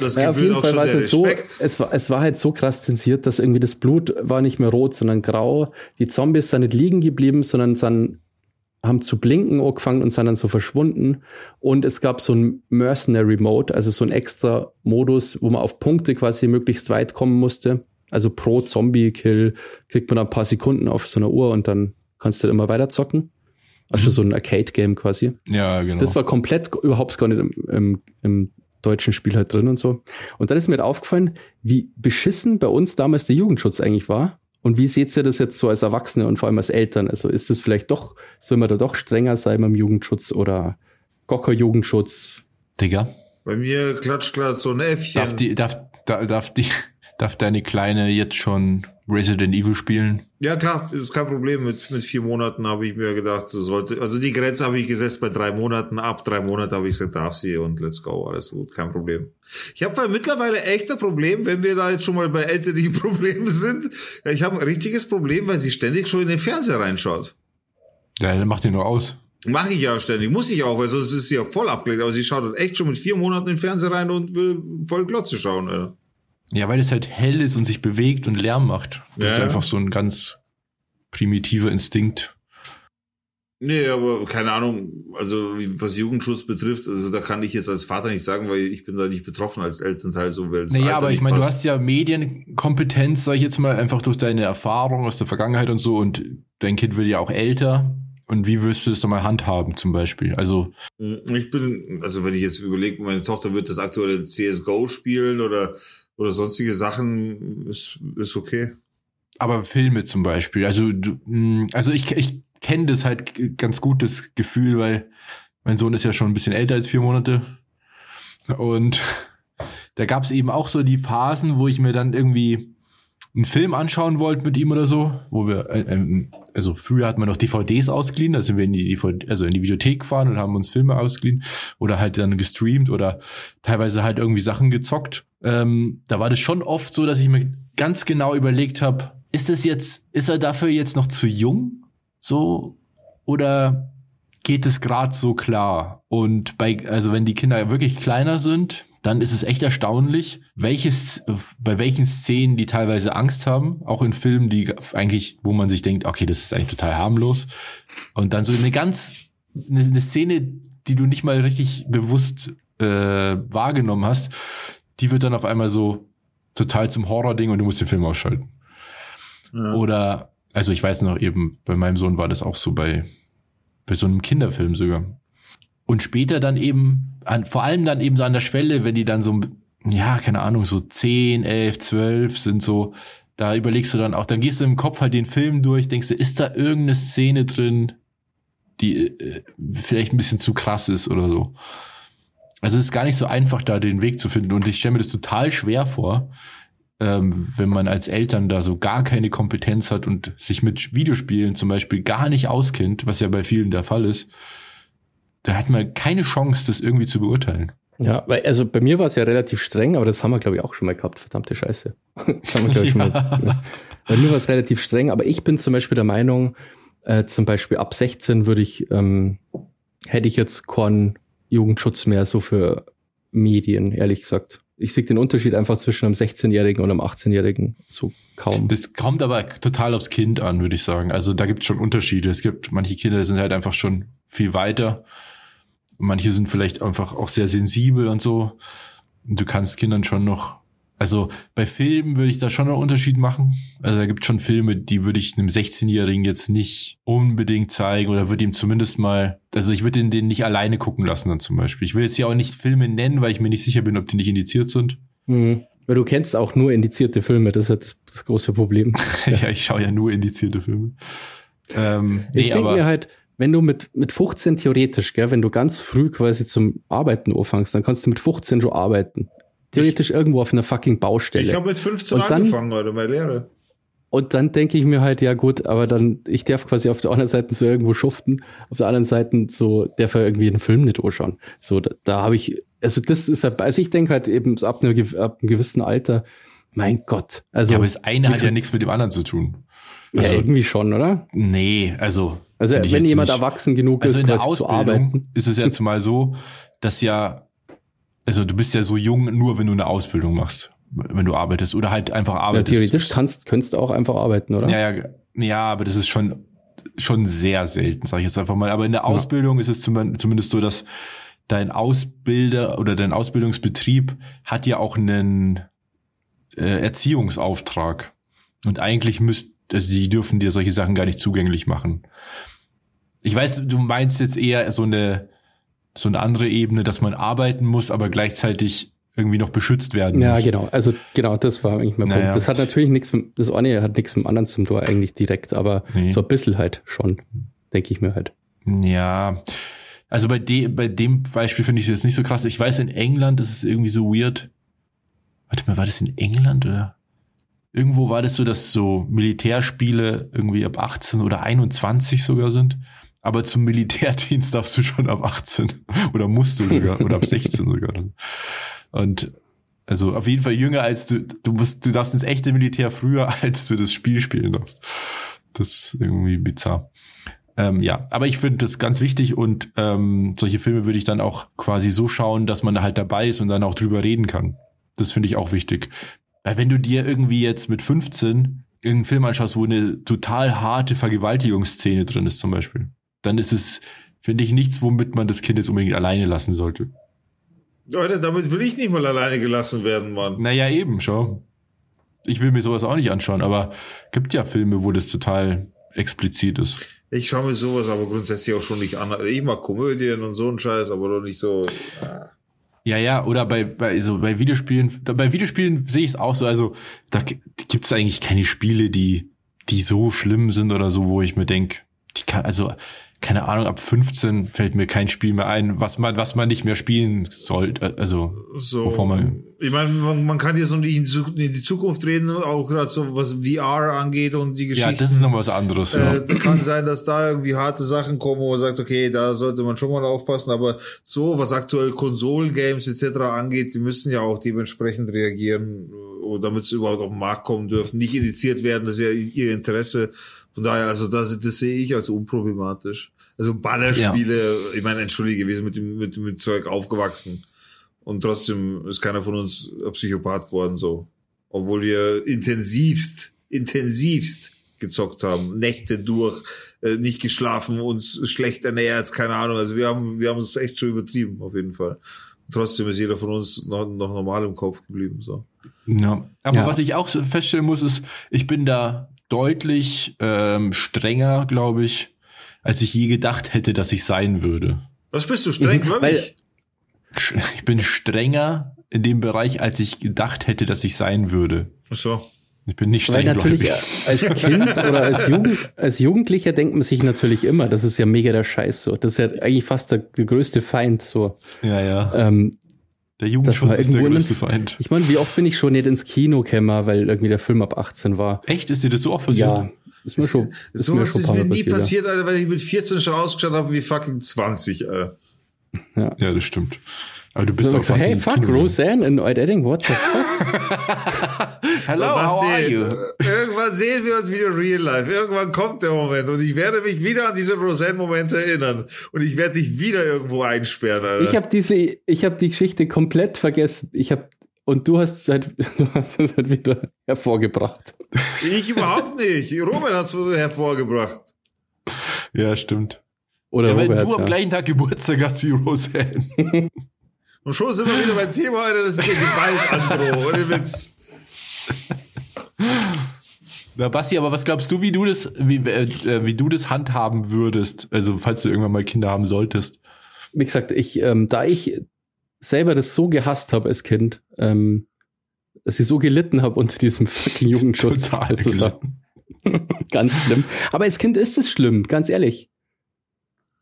Das ja, auf jeden Fall war es halt so, es war, es war halt so krass zensiert, dass irgendwie das Blut war nicht mehr rot, sondern grau. Die Zombies sind nicht liegen geblieben, sondern sind haben zu blinken angefangen und sind dann so verschwunden. Und es gab so ein Mercenary Mode, also so ein extra Modus, wo man auf Punkte quasi möglichst weit kommen musste. Also pro Zombie-Kill kriegt man ein paar Sekunden auf so einer Uhr und dann kannst du immer weiter zocken. Also mhm. so ein Arcade-Game quasi. Ja, genau. Das war komplett überhaupt gar nicht im, im, im deutschen Spiel halt drin und so. Und dann ist mir halt aufgefallen, wie beschissen bei uns damals der Jugendschutz eigentlich war. Und wie seht ihr das jetzt so als Erwachsene und vor allem als Eltern? Also ist es vielleicht doch, soll man da doch strenger sein beim Jugendschutz oder Gocker Jugendschutz? Digga. Bei mir klatscht gerade so ein Äffchen. Darf die, darf, darf die, darf deine Kleine jetzt schon Resident Evil spielen? Ja, klar, ist kein Problem. Mit, mit vier Monaten habe ich mir gedacht, so sollte, also die Grenze habe ich gesetzt bei drei Monaten. Ab drei Monaten habe ich gesagt, darf sie und let's go, alles gut, kein Problem. Ich habe da mittlerweile echt ein Problem, wenn wir da jetzt schon mal bei älteren Problemen sind. Ich habe ein richtiges Problem, weil sie ständig schon in den Fernseher reinschaut. Ja, dann macht ihr nur aus. Mache ich ja ständig, muss ich auch, weil sonst ist sie ja voll abgelegt. Aber sie schaut echt schon mit vier Monaten in den Fernseher rein und will voll Glotze schauen. Ja. Ja, weil es halt hell ist und sich bewegt und Lärm macht. Das ja. ist einfach so ein ganz primitiver Instinkt. Nee, aber keine Ahnung, also was Jugendschutz betrifft, also da kann ich jetzt als Vater nicht sagen, weil ich bin da nicht betroffen als Elternteil, so weil es Naja, aber ich meine, du hast ja Medienkompetenz, sag ich jetzt mal, einfach durch deine Erfahrung aus der Vergangenheit und so und dein Kind wird ja auch älter. Und wie wirst du das dann mal handhaben, zum Beispiel? Also. Ich bin, also wenn ich jetzt überlege, meine Tochter wird das aktuelle CSGO spielen oder oder sonstige Sachen ist, ist okay. Aber Filme zum Beispiel, also du, hm, also ich, ich kenne das halt ganz gut, das Gefühl, weil mein Sohn ist ja schon ein bisschen älter als vier Monate. Und da gab es eben auch so die Phasen, wo ich mir dann irgendwie einen Film anschauen wollte mit ihm oder so, wo wir, äh, ähm, also früher hat man noch DVDs ausgeliehen, da sind wir in die, DVD, also in die Videothek gefahren und haben uns Filme ausgeliehen oder halt dann gestreamt oder teilweise halt irgendwie Sachen gezockt ähm, da war das schon oft so, dass ich mir ganz genau überlegt habe, ist es jetzt, ist er dafür jetzt noch zu jung? So? Oder geht es gerade so klar? Und bei, also wenn die Kinder wirklich kleiner sind, dann ist es echt erstaunlich, welches, bei welchen Szenen die teilweise Angst haben, auch in Filmen, die eigentlich, wo man sich denkt, okay, das ist eigentlich total harmlos. Und dann so eine ganz, eine, eine Szene, die du nicht mal richtig bewusst äh, wahrgenommen hast, die wird dann auf einmal so total zum Horror-Ding und du musst den Film ausschalten. Ja. Oder, also ich weiß noch eben, bei meinem Sohn war das auch so bei, bei so einem Kinderfilm sogar. Und später dann eben, an, vor allem dann eben so an der Schwelle, wenn die dann so, ja, keine Ahnung, so 10, 11, 12 sind so, da überlegst du dann auch, dann gehst du im Kopf halt den Film durch, denkst du, ist da irgendeine Szene drin, die äh, vielleicht ein bisschen zu krass ist oder so. Also ist gar nicht so einfach, da den Weg zu finden. Und ich stelle mir das total schwer vor, ähm, wenn man als Eltern da so gar keine Kompetenz hat und sich mit Videospielen zum Beispiel gar nicht auskennt, was ja bei vielen der Fall ist. Da hat man keine Chance, das irgendwie zu beurteilen. Ja, weil, also bei mir war es ja relativ streng, aber das haben wir, glaube ich, auch schon mal gehabt. Verdammte Scheiße. Das haben wir, glaube ich, ja. schon mal. Bei mir war es relativ streng, aber ich bin zum Beispiel der Meinung, äh, zum Beispiel ab 16 würde ich, ähm, hätte ich jetzt Korn Jugendschutz mehr so für Medien, ehrlich gesagt. Ich sehe den Unterschied einfach zwischen einem 16-Jährigen und einem 18-Jährigen so kaum. Das kommt aber total aufs Kind an, würde ich sagen. Also da gibt es schon Unterschiede. Es gibt manche Kinder, sind halt einfach schon viel weiter. Manche sind vielleicht einfach auch sehr sensibel und so. Und du kannst Kindern schon noch also bei Filmen würde ich da schon einen Unterschied machen. Also da gibt schon Filme, die würde ich einem 16-Jährigen jetzt nicht unbedingt zeigen oder würde ihm zumindest mal, also ich würde den, den nicht alleine gucken lassen dann zum Beispiel. Ich will jetzt ja auch nicht Filme nennen, weil ich mir nicht sicher bin, ob die nicht indiziert sind. Mhm. Weil du kennst auch nur indizierte Filme, das ist halt das, das große Problem. ja, ich schaue ja nur indizierte Filme. Ähm, nee, ich denke mir halt, wenn du mit, mit 15 theoretisch, gell, wenn du ganz früh quasi zum Arbeiten anfängst, dann kannst du mit 15 schon arbeiten theoretisch ich, irgendwo auf einer fucking Baustelle. Ich habe mit 15 und angefangen, dann, Leute, meine Lehre. Und dann denke ich mir halt, ja gut, aber dann, ich darf quasi auf der einen Seite so irgendwo schuften, auf der anderen Seite so, darf er irgendwie einen Film nicht anschauen. So, da, da habe ich, also das ist halt, also ich denke halt eben ab, einer, ab einem gewissen Alter, mein Gott. Also, ja, aber das eine hat ja nichts mit dem anderen zu tun. Also, ja, irgendwie schon, oder? Nee, also. Also wenn jemand nicht. erwachsen genug also ist, in der Ausbildung zu arbeiten. ist es ja zumal so, dass ja also du bist ja so jung, nur wenn du eine Ausbildung machst, wenn du arbeitest oder halt einfach arbeitest. Ja, theoretisch kannst, könntest du auch einfach arbeiten, oder? Ja, ja, ja, aber das ist schon schon sehr selten, sage ich jetzt einfach mal. Aber in der Ausbildung ja. ist es zumindest so, dass dein Ausbilder oder dein Ausbildungsbetrieb hat ja auch einen äh, Erziehungsauftrag. Und eigentlich müsst, also die dürfen dir solche Sachen gar nicht zugänglich machen. Ich weiß, du meinst jetzt eher so eine, so eine andere Ebene, dass man arbeiten muss, aber gleichzeitig irgendwie noch beschützt werden ja, muss. Ja, genau. Also genau, das war eigentlich mein naja. Punkt. Das hat natürlich nichts, das eine hat nichts mit dem anderen zum Tor eigentlich direkt, aber nee. so ein bisschen halt schon, denke ich mir halt. Ja, also bei, de, bei dem Beispiel finde ich das nicht so krass. Ich weiß, in England ist es irgendwie so weird. Warte mal, war das in England oder? Irgendwo war das so, dass so Militärspiele irgendwie ab 18 oder 21 sogar sind. Aber zum Militärdienst darfst du schon ab 18 oder musst du sogar oder ab 16 sogar. Und also auf jeden Fall jünger als du, du musst, du darfst ins echte Militär früher, als du das Spiel spielen darfst. Das ist irgendwie bizarr. Ähm, ja, aber ich finde das ganz wichtig und ähm, solche Filme würde ich dann auch quasi so schauen, dass man halt dabei ist und dann auch drüber reden kann. Das finde ich auch wichtig. Weil wenn du dir irgendwie jetzt mit 15 irgendeinen Film anschaust, wo eine total harte Vergewaltigungsszene drin ist zum Beispiel, dann ist es, finde ich, nichts, womit man das Kind jetzt unbedingt alleine lassen sollte. Leute, damit will ich nicht mal alleine gelassen werden, Mann. Naja, eben, schau. Ich will mir sowas auch nicht anschauen, aber gibt ja Filme, wo das total explizit ist. Ich schaue mir sowas aber grundsätzlich auch schon nicht an. Ich mag Komödien und so ein Scheiß, aber doch nicht so. Ja. Ja, ja, oder bei, bei, so bei Videospielen, bei Videospielen sehe ich es auch so, also da gibt es eigentlich keine Spiele, die, die so schlimm sind oder so, wo ich mir denk, die kann, also keine Ahnung, ab 15 fällt mir kein Spiel mehr ein, was man, was man nicht mehr spielen sollte. Also, so, bevor man. Ich meine, man, man kann jetzt um die, in die Zukunft reden, auch gerade so was VR angeht und die Geschichte. Ja, das ist noch was anderes. Ja. Äh, kann sein, dass da irgendwie harte Sachen kommen, wo man sagt, okay, da sollte man schon mal aufpassen, aber so, was aktuell Konsolengames etc. angeht, die müssen ja auch dementsprechend reagieren, äh, damit sie überhaupt auf den Markt kommen dürfen, nicht indiziert werden, das ist ja ihr Interesse. Von daher, also das, das sehe ich als unproblematisch. Also Ballerspiele, ja. ich meine, entschuldige, wir sind mit dem, mit dem Zeug aufgewachsen. Und trotzdem ist keiner von uns ein Psychopath geworden, so. Obwohl wir intensivst, intensivst gezockt haben, Nächte durch, äh, nicht geschlafen, uns schlecht ernährt, keine Ahnung. Also wir haben, wir haben es echt schon übertrieben, auf jeden Fall. trotzdem ist jeder von uns noch, noch normal im Kopf geblieben, so. Ja, aber ja. was ich auch feststellen muss, ist, ich bin da deutlich ähm, strenger, glaube ich, als ich je gedacht hätte, dass ich sein würde. Was bist du streng, mhm, Weil ich bin strenger in dem Bereich, als ich gedacht hätte, dass ich sein würde. Ach so. Ich bin nicht streng. Weil natürlich als Kind oder als, Jugend, als Jugendlicher denkt man sich natürlich immer, das ist ja mega der Scheiß so. Das ist ja eigentlich fast der, der größte Feind so. Ja, ja. Ähm, der Jugendschutz ist der größte Feind. Ich meine, wie oft bin ich schon nicht ins Kino gekommen, weil irgendwie der Film ab 18 war. Echt? Ist dir das so oft passiert? Ja. Ist mir schon, ist so mir was ist mir nie passiert, passiert, Alter, weil ich mit 14 schon ausgeschaut habe wie fucking 20, Alter. Ja, ja das stimmt. Aber du bist so, auch fast Hey, fuck, Kino Roseanne in White Edding, what the fuck? Hello, how are you? Irgendwann sehen wir uns wieder real life. Irgendwann kommt der Moment und ich werde mich wieder an diese Roseanne-Momente erinnern und ich werde dich wieder irgendwo einsperren. Alter. Ich habe diese, ich habe die Geschichte komplett vergessen. Ich habe und du hast es halt, du hast es halt wieder hervorgebracht. Ich überhaupt nicht. Robin hat es hervorgebracht. Ja, stimmt. Oder ja, Robert, weil du am gleichen Tag Geburtstag hast wie Roseanne. Und schon sind wir wieder beim Thema heute, das ist der Gewaltandrohung, ohne Witz. Na, Basti, aber was glaubst du, wie du das, wie, äh, wie du das handhaben würdest? Also, falls du irgendwann mal Kinder haben solltest. Wie gesagt, ich, ähm, da ich selber das so gehasst habe als Kind, ähm, dass ich so gelitten habe unter diesem fucking Jugendschutz sozusagen. ganz schlimm. Aber als Kind ist es schlimm, ganz ehrlich.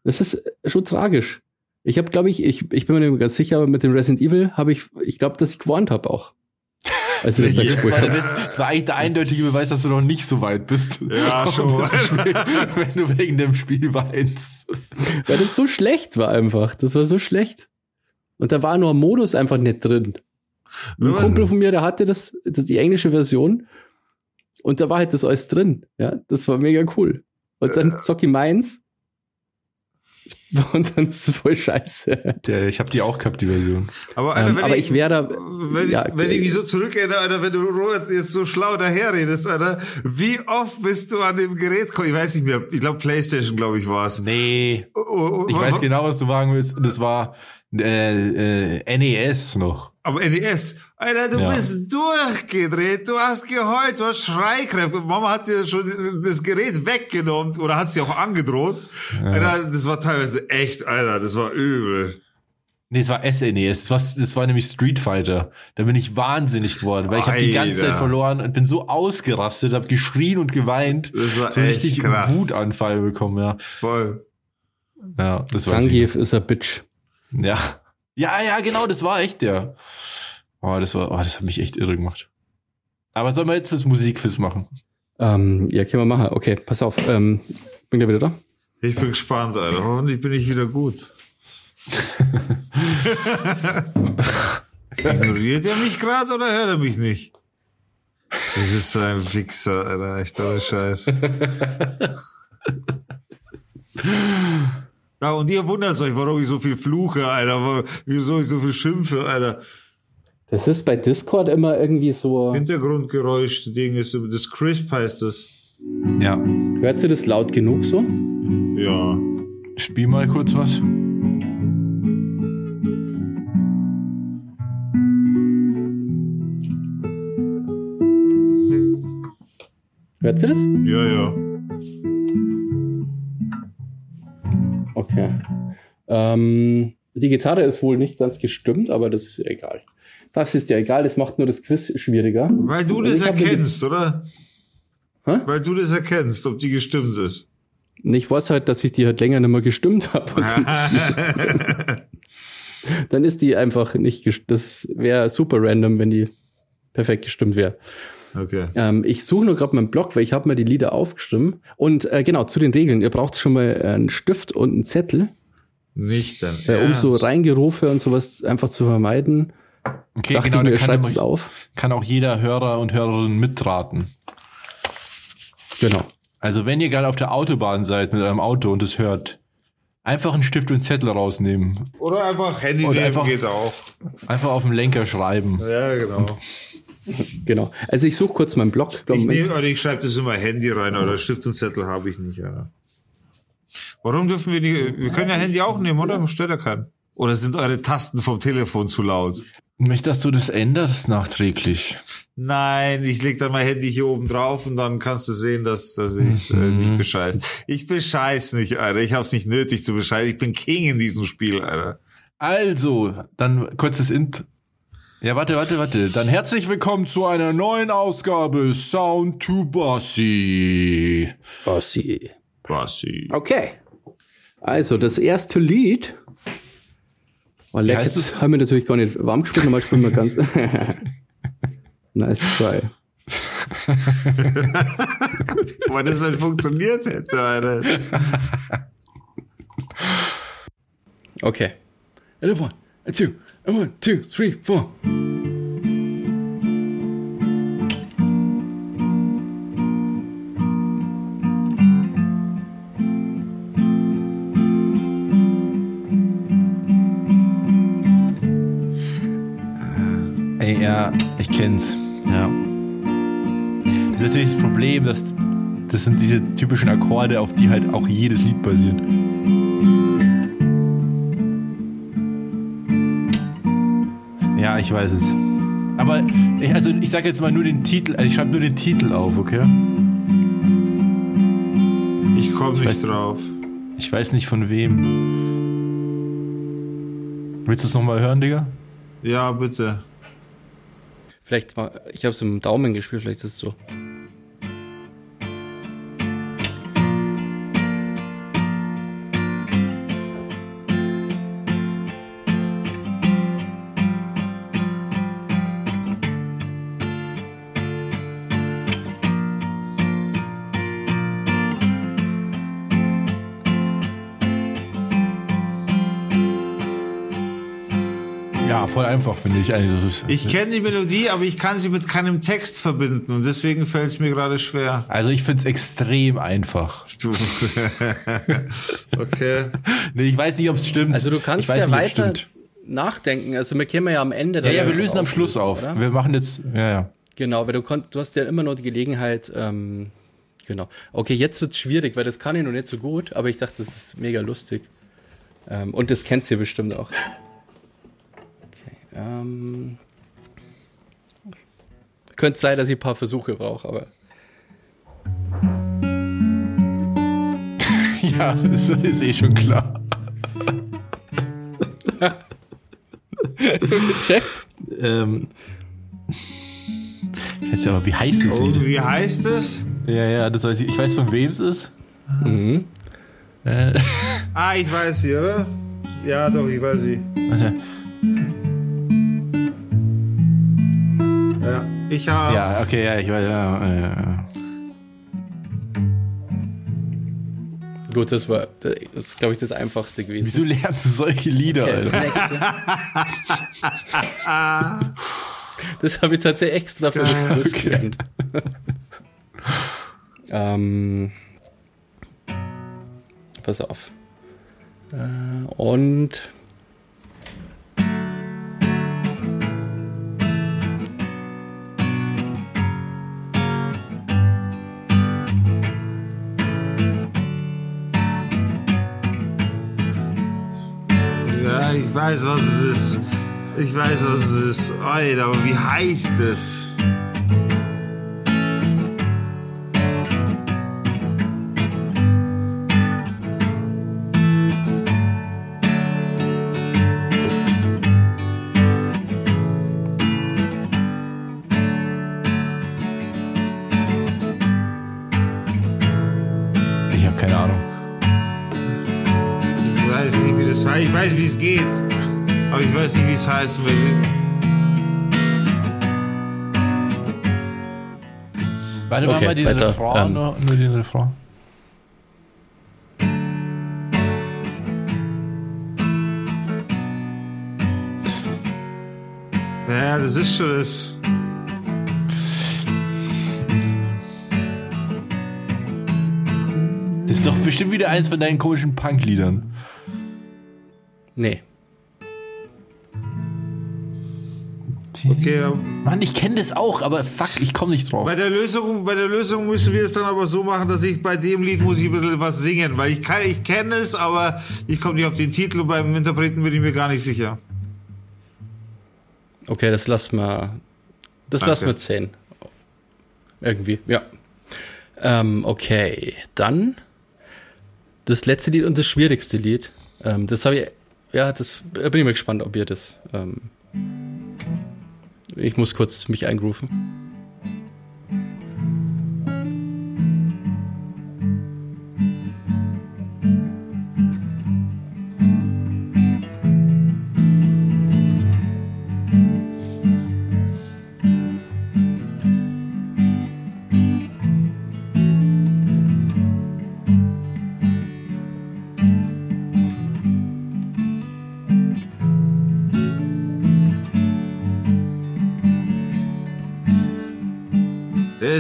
Das ist schon tragisch. Ich habe, glaube ich, ich, ich bin mir nicht ganz sicher, aber mit dem Resident Evil habe ich, ich glaube, dass ich gewarnt habe auch. Also das, das, war, das, war, eigentlich der eindeutige Beweis, dass du noch nicht so weit bist. Ja, schon. Spiel, wenn du wegen dem Spiel weinst. Weil das so schlecht war einfach. Das war so schlecht. Und da war nur ein Modus einfach nicht drin. Ein Kumpel von mir, der hatte das, das die englische Version. Und da war halt das alles drin. Ja, das war mega cool. Und dann äh. Zocki meins und dann ist es voll scheiße. Der, ich habe die auch gehabt, die Version. Aber, Alter, ähm, aber ich, ich wäre da. Wenn, ja, wenn ich mich so zurückerinnere, Alter, wenn du Robert jetzt so schlau daherredest, Alter, wie oft bist du an dem Gerät gekommen? Ich weiß nicht mehr. Ich glaube, PlayStation, glaube ich, war es. Nee. Oh, oh, oh, ich weiß genau, was du sagen willst. Das war äh, äh, NES noch. Aber NES, Alter, du ja. bist durchgedreht, du hast geheult, du hast Schreikräfte. Mama hat dir schon das Gerät weggenommen oder hat sie auch angedroht. Ja. Alter, das war teilweise echt, Alter, das war übel. Nee, es war SNES, das war, das war nämlich Street Fighter. Da bin ich wahnsinnig geworden, weil ich habe die ganze Zeit verloren und bin so ausgerastet, habe geschrien und geweint. Das war so echt richtig krass. Wutanfall bekommen, ja. Voll. Ja, das war Zangief ist a Bitch. Ja. Ja, ja, genau, das war echt der. Oh, das war, oh, das hat mich echt irre gemacht. Aber sollen wir jetzt das Musikquiz machen? Ähm, ja, können wir machen. Okay, pass auf. Ähm, bin ich wieder da? Ich bin gespannt, Alter. Hoffentlich bin ich wieder gut. Ignoriert er mich gerade oder hört er mich nicht? Das ist so ein Wichser, Alter. Echt aber Scheiß. Ja, und ihr wundert euch, warum ich so viel fluche, Alter, wieso ich so viel schimpfe, Alter. Das ist bei Discord immer irgendwie so. Hintergrundgeräusch-Ding ist, das Crisp heißt das. Ja. Hört sie das laut genug so? Ja. Spiel mal kurz was. Hört sie das? Ja, ja. Okay. Ähm, die Gitarre ist wohl nicht ganz gestimmt, aber das ist ja egal. Das ist ja egal, das macht nur das Quiz schwieriger. Weil du das erkennst, oder? Hä? Weil du das erkennst, ob die gestimmt ist. Ich weiß halt, dass ich die halt länger nicht mehr gestimmt habe. dann ist die einfach nicht gestimmt. Das wäre super random, wenn die perfekt gestimmt wäre. Okay. Ähm, ich suche nur gerade meinen Blog, weil ich habe mir die Lieder aufgestimmt. Und äh, genau, zu den Regeln. Ihr braucht schon mal einen Stift und einen Zettel. Nicht dann. Äh, um so Reingerufe und sowas einfach zu vermeiden. Okay, Dachte genau, mir, kann, es auf. kann auch jeder Hörer und Hörerin mitraten. Genau. Also wenn ihr gerade auf der Autobahn seid mit eurem Auto und es hört, einfach einen Stift und einen Zettel rausnehmen. Oder einfach Handy Oder nehmen einfach, geht auch. Einfach auf dem Lenker schreiben. Ja, genau. genau. Also ich suche kurz meinen Blog. Ich, nehm, ich schreibe das immer Handy rein oder Stift und Zettel habe ich nicht. Ja. Warum dürfen wir nicht? Wir können ja Handy auch nehmen, oder? Stört ja keinen. Oder sind eure Tasten vom Telefon zu laut? Möchtest dass du das änderst nachträglich? Nein, ich leg dann mein Handy hier oben drauf und dann kannst du sehen, dass, dass ich äh, mhm. nicht bescheid. Ich bescheiß nicht, Alter. Ich hab's nicht nötig zu bescheiden. Ich bin King in diesem Spiel, Alter. Also, dann kurzes Int. Ja, warte, warte, warte. Dann herzlich willkommen zu einer neuen Ausgabe Sound to Bossy. Bossy. Bossy. Okay. Also, das erste Lied Oh, leck, jetzt haben wir natürlich gar nicht warm gespielt, normal spielen wir ganz. nice try. Aber das mal funktioniert hätte, Alter. Okay. And one, and two, one, two, three, four. Ja, ich kenn's. Ja. Das ist natürlich das Problem, dass das sind diese typischen Akkorde, auf die halt auch jedes Lied basiert. Ich weiß es. Aber ich, also ich sage jetzt mal nur den Titel, also ich schreibe nur den Titel auf, okay? Ich komme nicht weiß, drauf. Ich weiß nicht von wem. Willst du es nochmal hören, Digga? Ja, bitte. Vielleicht mal, ich habe es im Daumen gespielt, vielleicht ist es so. Ja, voll einfach, finde ich. Also, ich kenne die Melodie, aber ich kann sie mit keinem Text verbinden und deswegen fällt es mir gerade schwer. Also ich finde es extrem einfach. okay. Nee, ich weiß nicht, ob es stimmt. Also du kannst ja nicht, weiter nachdenken. Also wir kämen ja am Ende. Ja, ja, wir lösen am Schluss auf. Oder? Wir machen jetzt, ja, ja. Genau, weil du konnt, du hast ja immer noch die Gelegenheit, ähm, genau. Okay, jetzt wird's schwierig, weil das kann ich noch nicht so gut, aber ich dachte, das ist mega lustig. Ähm, und das kennt ihr bestimmt auch. Ähm. Könnte sein, dass ich ein paar Versuche brauche, aber. ja, das ist eh schon klar. Gecheckt? ähm. Jetzt aber, wie heißt es? Oh, wie heißt es? Ja, ja, das weiß ich. Ich weiß, von wem es ist. Mhm. Äh. Ah, ich weiß sie, oder? Ja, doch, ich weiß sie. Warte. Ich hab's. Ja, okay, ja, ich weiß, ja, ja. Gut, das war, das ist, glaube ich, das Einfachste gewesen. Wieso lernst du solche Lieder, okay, Alter? Das, das habe ich tatsächlich extra für das Quiz okay. gelernt. ähm, pass auf. Äh, und Ich weiß, was es ist. Ich weiß, was es ist. Alter, aber wie heißt es? Es heißen will. Warte, okay, mal den weiter. Refrain, ähm. nur, nur den Refrain. Ja, das ist schon das. Das ist doch bestimmt wieder eins von deinen komischen Punk-Liedern. Nee. Okay, ja. Mann, ich kenne das auch, aber fuck, ich komme nicht drauf. Bei der Lösung, bei der Lösung müssen wir es dann aber so machen, dass ich bei dem Lied muss ich ein bisschen was singen, weil ich kann, ich kenne es, aber ich komme nicht auf den Titel und beim Interpreten bin ich mir gar nicht sicher. Okay, das lass mal, das Danke. lass mal zehn. Irgendwie, ja. Ähm, okay, dann das letzte Lied und das schwierigste Lied. Ähm, das habe ich ja, das bin ich mal gespannt, ob ihr das. Ähm, ich muss kurz mich eingrooven.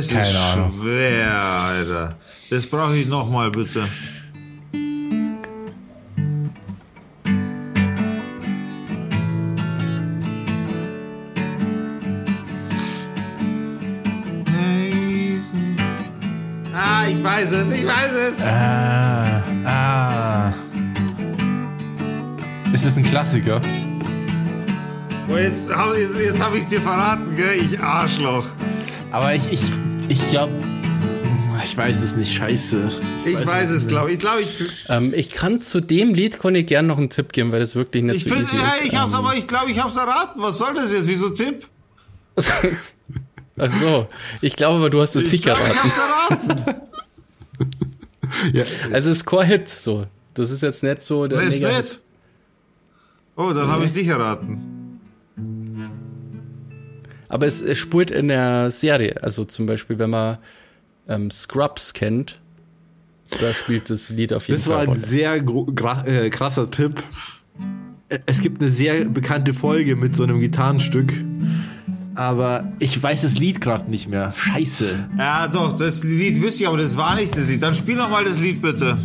Das Keine ist Ahnung. schwer, Alter. Das brauche ich nochmal, bitte. Ah, ich weiß es, ich weiß es. Ah, ah. Ist das ein Klassiker? Oh, jetzt, jetzt habe ich es dir verraten, gell? Ich Arschloch. Aber ich, ich, ich glaube, ich weiß es nicht, scheiße. Ich, ich weiß, es, glaube ich. Glaub, ich, ähm, ich kann zu dem Lied konnte ich gerne noch einen Tipp geben, weil das wirklich nicht ich so find, easy ja, ist. Ich hab's ähm, aber, ich glaube, ich hab's erraten. Was soll das jetzt? Wieso Tipp? Ach so. Ich glaube aber, du hast es nicht erraten. Ich hab's erraten. ja. Also es ist Core-Hit, so. Das ist jetzt nicht so der nee, ist nicht. Oh, dann okay. habe ich es nicht erraten. Aber es, es spurt in der Serie. Also zum Beispiel, wenn man ähm, Scrubs kennt, da spielt das Lied auf jeden das Fall. Das war ein sehr äh, krasser Tipp. es gibt eine sehr bekannte Folge mit so einem Gitarrenstück. Aber ich weiß das Lied gerade nicht mehr. Scheiße. Ja, doch, das Lied wüsste ich, aber das war nicht das Lied. Dann spiel noch mal das Lied bitte.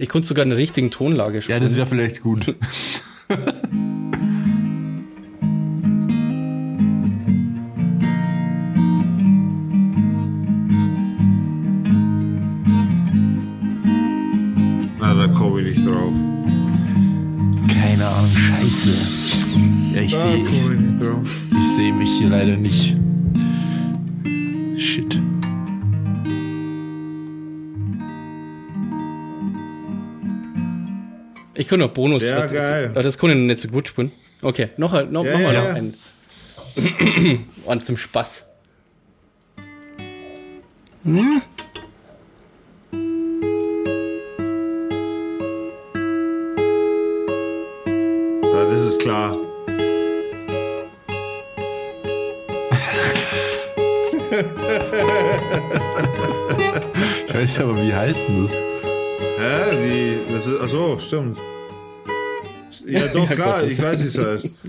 Ich konnte sogar eine richtigen Tonlage spielen. Ja, das wäre vielleicht gut. Na, da komme ich nicht drauf. Keine Ahnung, scheiße. Ja, ich sehe ich, ich seh mich hier leider nicht. Ich kann noch Bonus. Ja, das, geil. Das kann ich nicht so gut spielen. Okay, noch, noch, ja, noch mal ja. noch einen. Und zum Spaß. Hm? Ja, das ist klar. ich weiß aber, wie heißt denn das? Hä? Wie? Das ist, achso, stimmt. Ja, doch, klar, ich weiß, wie es heißt.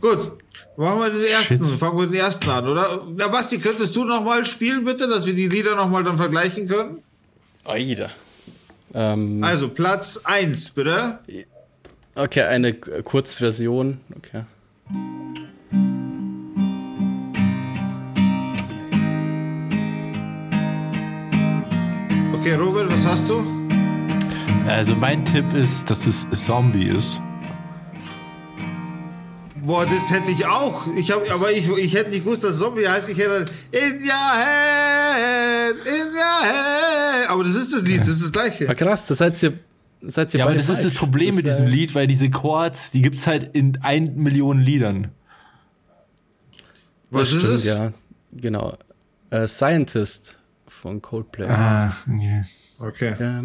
Gut, machen wir den ersten. Shit. Fangen wir den ersten an, oder? Na, Basti, könntest du nochmal spielen, bitte, dass wir die Lieder nochmal dann vergleichen können? Aida. Ähm, also, Platz 1, bitte. Okay, eine Kurzversion. Okay. Okay, Robert, was hast du? Also mein Tipp ist, dass es Zombie ist. Boah, das hätte ich auch. Ich hab, aber ich, ich hätte nicht gewusst, dass Zombie heißt. Ich hätte in your head, in your head. Aber das ist das Lied, das ist das gleiche. Ah, krass, das seid ihr, seid ihr ja, aber das falsch. ist das Problem das mit diesem Lied, weil diese Chords, die gibt's halt in ein Million Liedern. Was das ist stimmt, es? Ja, genau. Uh, Scientist von Coldplay. Ah, yeah. Okay. Ja,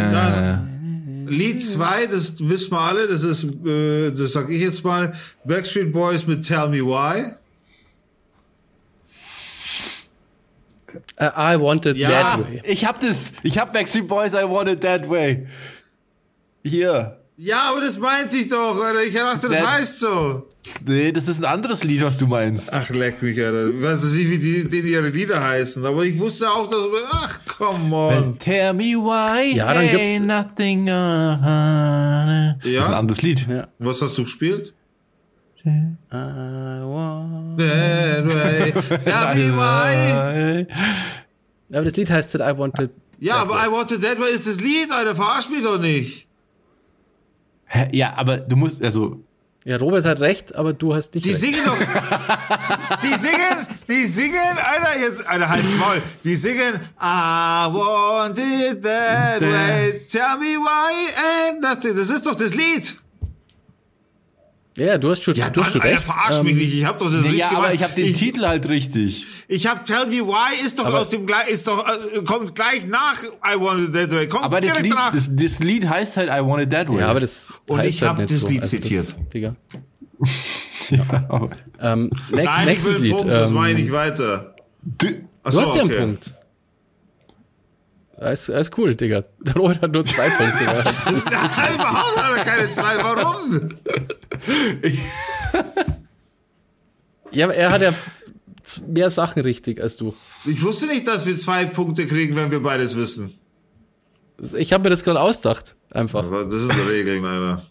ja. Lied 2, das wissen wir alle, das ist, äh, das sag ich jetzt mal, Backstreet Boys mit Tell Me Why. Uh, I Want It ja, That Way. Ich hab das. Ich hab Backstreet Boys, I Want It That Way. Hier. Ja, aber das meinte ich doch, Alter. Ich dachte, das That heißt so. Nee, das ist ein anderes Lied, was du meinst. Ach, leck mich, Alter. Ich weiß nicht, wie die, denen ihre Lieder heißen, aber ich wusste auch, dass. Ach, come on. tell me why. Ja, dann gibt's. Nothing ja? Das ist ein anderes Lied. Ja. Was hast du gespielt? I want that way. Tell me why. Aber das Lied heißt I Wanted. Ja, aber I Wanted That Way ist das Lied, Alter. Verarsch mich doch nicht. Hä? Ja, aber du musst, also, ja, Robert hat recht, aber du hast nicht Die recht. singen doch. Die singen, die singen, Alter, jetzt, Alter, halt's Maul. Die singen, I want it that way. Tell me why and nothing. Das ist doch das Lied. Ja, du hast schon, ja, du hast schon recht. Alter, verarsch ähm, mich nicht. Ich hab doch das nee, Lied Ja, gemacht. aber ich hab den ich, Titel halt richtig. Ich hab Tell Me Why ist doch aber, aus dem ist doch äh, kommt gleich nach I Want It That Way. Kommt aber das Lied, nach. Das, das, Lied heißt halt I Want It That Way. Ja, aber das Und heißt ich halt habe das so. Lied also zitiert. Das, Digga. ja, aber ähm, next, Nein, ich will Lied. Punkt, das ähm, mache ich nicht weiter. Du, Achso, du hast ja okay. einen Punkt. Alles, alles cool, Digga. Der Robert hat nur zwei Punkte. Nein, überhaupt hat er keine zwei. Warum? ja, aber er hat ja mehr Sachen richtig als du. Ich wusste nicht, dass wir zwei Punkte kriegen, wenn wir beides wissen. Ich habe mir das gerade ausgedacht. Einfach. Aber das sind die Regeln, Alter.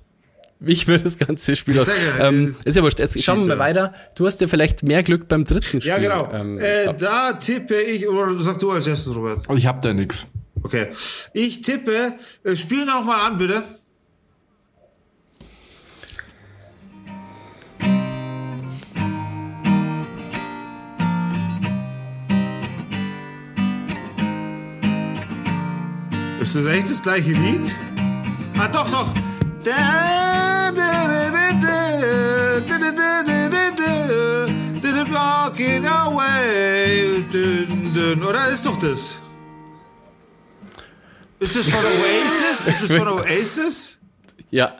Wie ich mir das ganze Spiel aus. ja, Ähm, ist ja wurscht. Jetzt schauen wir mal weiter. Du hast ja vielleicht mehr Glück beim dritten Spiel. Ja, genau. Ähm, äh, da tippe ich, oder sag du als erstes, Robert. ich hab da nix. Okay. Ich tippe, äh, spiel noch mal an, bitte. Ist das echt das gleiche Lied? Ah, doch, doch. Da, da, da, da, da. Walking away. Oder ist doch das? Ist das von Oasis? Ist das von Oasis? Ja,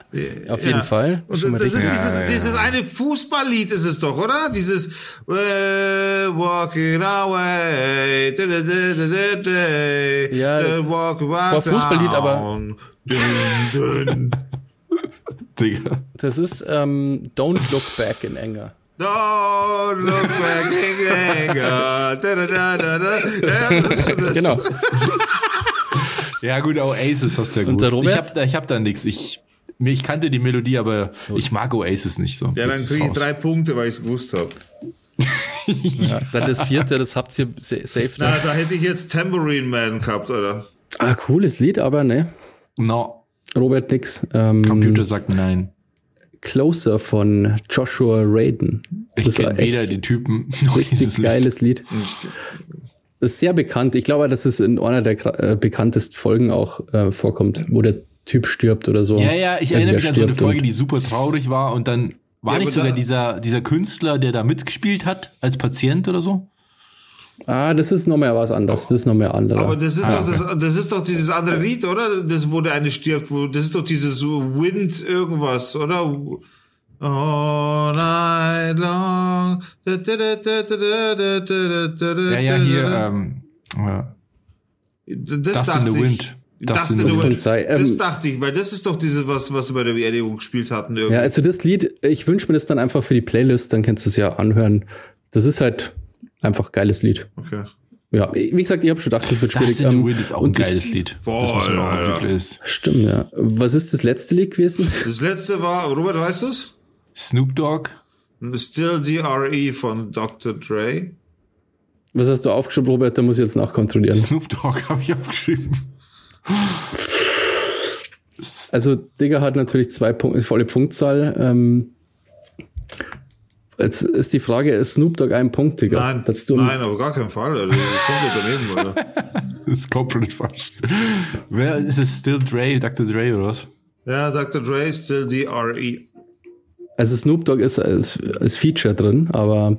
auf jeden ja. Fall. Und das ist dieses, ja, dieses eine Fußballlied ist es doch, oder? Dieses äh, Walking Away. Da, da, da, da, ja, walk, walk Fußballlied, aber dün. Digga. Das ist ähm, Don't Look Back in Anger. Don't look back in anger. Da, da, da, da, da. Ja, das ist das. Genau. Ja, gut, Oasis hast du ja gut. Ich hab, ich hab da nichts. Ich, ich kannte die Melodie, aber ich mag Oasis nicht so. Ja, dann kriege ich drei Punkte, weil ich es gewusst habe. ja, dann das vierte, das habt ihr safe. Na, da hätte ich jetzt Tambourine Man gehabt, oder? Ah, cooles Lied, aber ne? No. Robert nix. Ähm, Computer sagt nein. Closer von Joshua Raiden. Ich kenne weder die Typen noch richtig geiles Lied. Das ist sehr bekannt. Ich glaube, dass es in einer der äh, bekanntesten Folgen auch äh, vorkommt, wo der Typ stirbt oder so. Ja, ja, ich erinnere mich an so eine Folge, die super traurig war und dann war ja, nicht sogar dieser, dieser Künstler, der da mitgespielt hat, als Patient oder so? Ah, das ist noch mehr was anderes. Das ist noch mehr andere. Aber das ist ah, doch das, das ist doch dieses andere Lied, oder? Das, wo der eine stirbt, wo, das ist doch dieses Wind irgendwas, oder? All night long. Ja, ja, hier, ähm, ja. Das, das in the Wind. Das, das, in the wind. das dachte ich, weil das ist doch diese, was, was wir bei der Beerdigung gespielt hatten. Irgendwie. Ja, also das Lied, ich wünsche mir das dann einfach für die Playlist, dann kannst du es ja anhören. Das ist halt Einfach geiles Lied. Okay. Ja, wie gesagt, ich habe schon gedacht, das wird schwierig. Dustin um, Wind ist auch ein geiles Lied. Voll, das ja, ja. Stimmt, ja. Was ist das letzte Lied gewesen? Das letzte war, Robert, weißt du's? Snoop Dogg. Still DRE von Dr. Dre. Was hast du aufgeschrieben, Robert? Da muss ich jetzt nachkontrollieren. Snoop Dogg habe ich aufgeschrieben. Also, Digger hat natürlich zwei Punkte, volle Punktzahl. Ähm, Jetzt ist die Frage, ist Snoop Dogg ein Punkt, Digga? Nein, nein, auf gar keinen Fall. Also, komplett daneben, oder? das ist komplett falsch. Wer ist es? Still Dre, Dr. Dre oder was? Ja, Dr. Dre, Still D.R.E. Also Snoop Dogg ist als, als Feature drin, aber...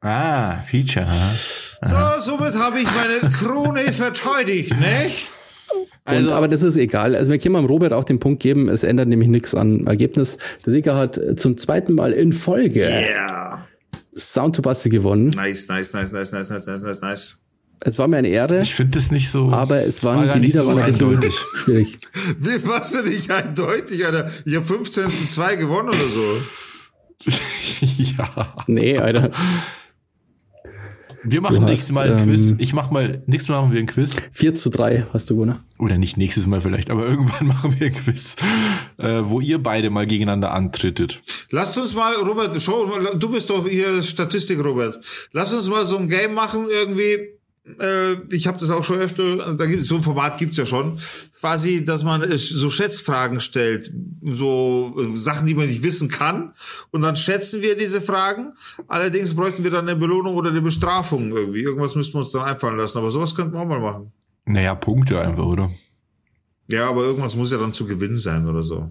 Ah, Feature. Aha. So, somit habe ich meine Krone verteidigt, nicht? Also, und, aber das ist egal. Also wir können mal Robert auch den Punkt geben, es ändert nämlich nichts an Ergebnis. Der Sieger hat zum zweiten Mal in Folge yeah. Sound to Basse gewonnen. Nice, nice, nice, nice, nice, nice, nice, nice, nice. Es war mir eine Ehre. Ich finde das nicht so. Aber es waren war die Lieder so waren eindeutig. schwierig. Wie, was für dich eindeutig, Alter? Ich habe 15 zu 2 gewonnen oder so. ja. Nee, Alter. Wir machen nächstes Mal ein Quiz. Ähm, ich mach mal, nächstes Mal machen wir ein Quiz. 4 zu 3 hast du gewonnen. Oder nicht nächstes Mal vielleicht, aber irgendwann machen wir ein Quiz, äh, wo ihr beide mal gegeneinander antrittet. Lasst uns mal, Robert, schau, du bist doch hier Statistik, Robert. Lass uns mal so ein Game machen irgendwie ich habe das auch schon öfter, da gibt es so ein Format gibt's ja schon, quasi, dass man so Schätzfragen stellt, so Sachen, die man nicht wissen kann, und dann schätzen wir diese Fragen. Allerdings bräuchten wir dann eine Belohnung oder eine Bestrafung irgendwie. Irgendwas müssten wir uns dann einfallen lassen, aber sowas könnten wir auch mal machen. Naja, Punkte einfach, oder? Ja, aber irgendwas muss ja dann zu Gewinn sein oder so.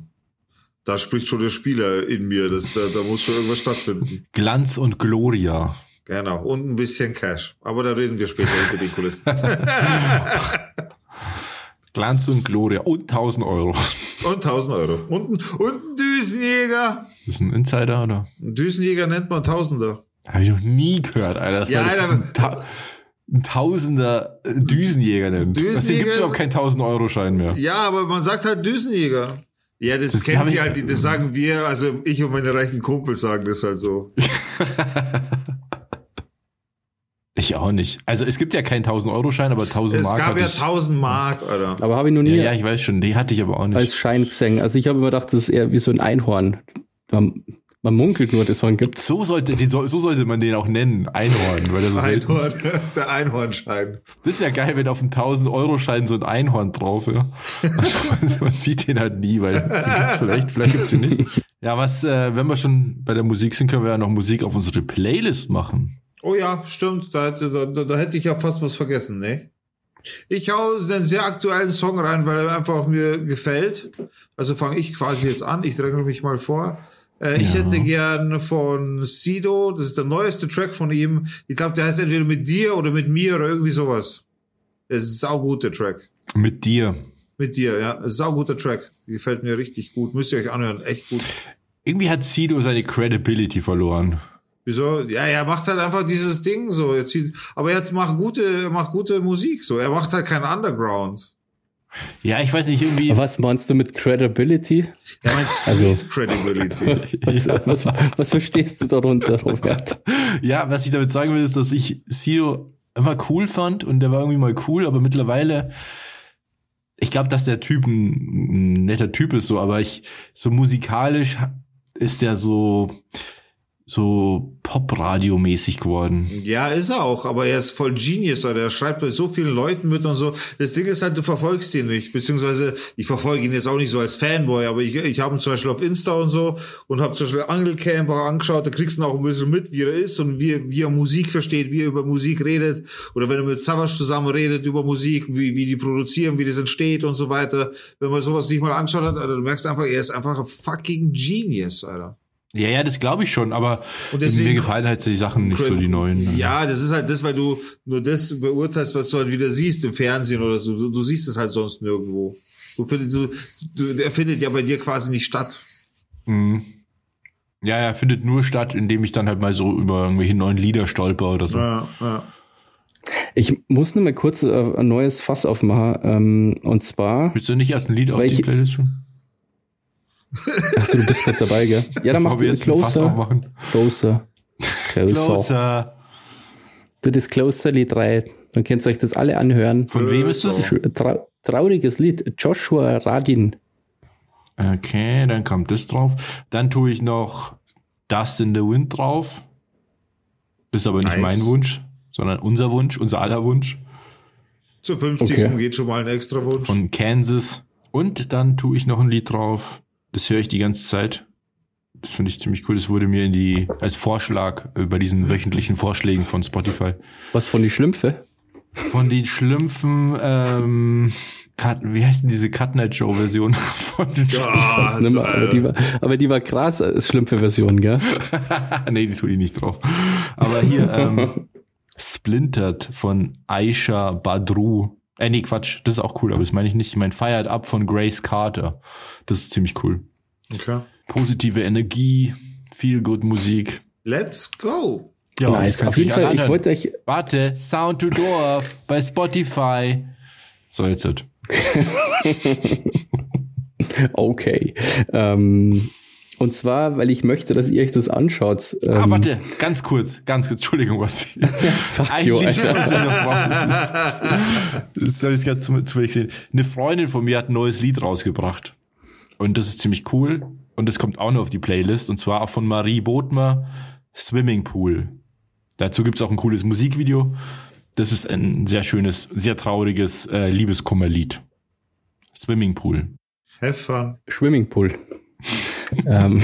Da spricht schon der Spieler in mir, das, da, da muss schon irgendwas stattfinden. Glanz und Gloria. Genau, und ein bisschen Cash. Aber da reden wir später hinter die Kulissen. Glanz und Gloria und 1000 Euro. Und 1000 Euro. Und, und ein Düsenjäger. Das ist ein Insider, oder? Ein Düsenjäger nennt man Tausender. Habe ich noch nie gehört, Alter. Das ja, Alter. Ein, Ta ein Tausender Düsenjäger nennt. Düsenjäger. gibt es auch keinen 1000 Euro Schein mehr. Ja, aber man sagt halt Düsenjäger. Ja, das, das kennen sie halt, das sagen wir, also ich und meine reichen Kumpels sagen das halt so. Ich auch nicht. Also es gibt ja keinen 1000-Euro-Schein, aber 1000 Mark. Es gab ja 1000 Mark, oder? Aber habe ich noch nie. Ja, ja, ich weiß schon. Die hatte ich aber auch nicht. Als Schein gesehen. Also ich habe immer gedacht, das ist eher wie so ein Einhorn. Man, man munkelt nur, dass man gibt. So sollte, so, so sollte man den auch nennen. Einhorn, weil er so Einhorn, der Einhornschein. Das wäre geil, wenn auf einem 1000-Euro-Schein so ein Einhorn drauf wäre. Also man sieht den halt nie, weil vielleicht, vielleicht gibt's ihn nicht. Ja, was, äh, wenn wir schon bei der Musik sind, können wir ja noch Musik auf unsere Playlist machen. Oh ja, stimmt. Da, da, da, da hätte ich ja fast was vergessen, ne? Ich hau einen sehr aktuellen Song rein, weil er einfach mir gefällt. Also fange ich quasi jetzt an. Ich dränge mich mal vor. Äh, ja. Ich hätte gern von Sido, das ist der neueste Track von ihm. Ich glaube, der heißt entweder mit dir oder mit mir oder irgendwie sowas. Das ist ein sauguter Track. Mit dir. Mit dir, ja. Sauguter Track. Gefällt mir richtig gut. Müsst ihr euch anhören. Echt gut. Irgendwie hat Sido seine Credibility verloren. Wieso? Ja, er macht halt einfach dieses Ding so. Er zieht, aber er macht gute, er macht gute Musik so. Er macht halt keinen Underground. Ja, ich weiß nicht, irgendwie. Was meinst du mit Credibility? Ja, meinst also, Credibility. was, was, was, verstehst du darunter, Robert? Ja, was ich damit sagen will, ist, dass ich Sido immer cool fand und der war irgendwie mal cool, aber mittlerweile, ich glaube, dass der Typ ein, ein netter Typ ist, so, aber ich, so musikalisch ist der so, so Pop-Radio-mäßig geworden. Ja, ist er auch, aber er ist voll Genius, oder er schreibt bei so vielen Leuten mit und so. Das Ding ist halt, du verfolgst ihn nicht, beziehungsweise ich verfolge ihn jetzt auch nicht so als Fanboy, aber ich, ich habe ihn zum Beispiel auf Insta und so und habe zum Beispiel Angelcamp auch angeschaut, da kriegst du auch ein bisschen mit, wie er ist und wie, wie er Musik versteht, wie er über Musik redet oder wenn er mit Savage zusammen redet über Musik, wie, wie die produzieren, wie das entsteht und so weiter. Wenn man sowas sich mal anschaut hat, Alter, du merkst einfach, er ist einfach ein fucking Genius, Alter. Ja, ja, das glaube ich schon, aber deswegen, mir gefallen halt die Sachen nicht so, die neuen. Ne? Ja, das ist halt das, weil du nur das beurteilst, was du halt wieder siehst im Fernsehen oder so. Du, du siehst es halt sonst nirgendwo. Du findest, du, du, er findet ja bei dir quasi nicht statt. Mhm. Ja, er findet nur statt, indem ich dann halt mal so über irgendwelche neuen Lieder stolper oder so. Ja, ja. Ich muss nur mal kurz äh, ein neues Fass aufmachen. Ähm, und zwar. Willst du nicht erst ein Lied auf die Playlist schon? Achso, du bist gerade dabei, gell? Ja, dann mach wir Closer. Closer. Closer. Closer. Du, das Closer Lied 3. Dann könnt ihr euch das alle anhören. Von wem ist das? Tra trauriges Lied. Joshua Radin. Okay, dann kommt das drauf. Dann tue ich noch Dust in the Wind drauf. Ist aber nicht nice. mein Wunsch, sondern unser Wunsch, unser aller Wunsch. Zur 50. Okay. geht schon mal ein extra Wunsch. Von Kansas. Und dann tue ich noch ein Lied drauf. Das höre ich die ganze Zeit. Das finde ich ziemlich cool. Das wurde mir in die, als Vorschlag äh, bei diesen wöchentlichen Vorschlägen von Spotify. Was von die Schlümpfe? Von den Schlümpfen, ähm, Cut, wie heißt denn diese Cut Night Show Version von den Schlümpfen? Mehr, aber, die war, aber die war krass als Schlümpfe-Version, gell? nee, die tue ich nicht drauf. Aber hier, ähm, Splintered von Aisha Badru. Äh, nee, Quatsch, das ist auch cool, aber das meine ich nicht. Ich meine Fired Up von Grace Carter. Das ist ziemlich cool. Okay. Positive Energie, viel gut Musik. Let's go. Ja, nice. Auf jeden Fall, anhören. ich wollte euch. Warte, Sound to Door bei Spotify. So, jetzt. Okay. Ähm, und zwar, weil ich möchte, dass ihr euch das anschaut. Ah, ähm, ah, warte, ganz kurz, ganz kurz, Entschuldigung, was. Fuck Eigentlich, you, Alter. was ich noch brauche, das, ist, das habe ich gerade zu, zu gesehen. Eine Freundin von mir hat ein neues Lied rausgebracht. Und das ist ziemlich cool. Und das kommt auch noch auf die Playlist. Und zwar auch von Marie Bodmer, Swimming Pool. Dazu gibt's auch ein cooles Musikvideo. Das ist ein sehr schönes, sehr trauriges äh, Liebeskummerlied. Swimming Pool. Have fun. Swimming Pool ähm,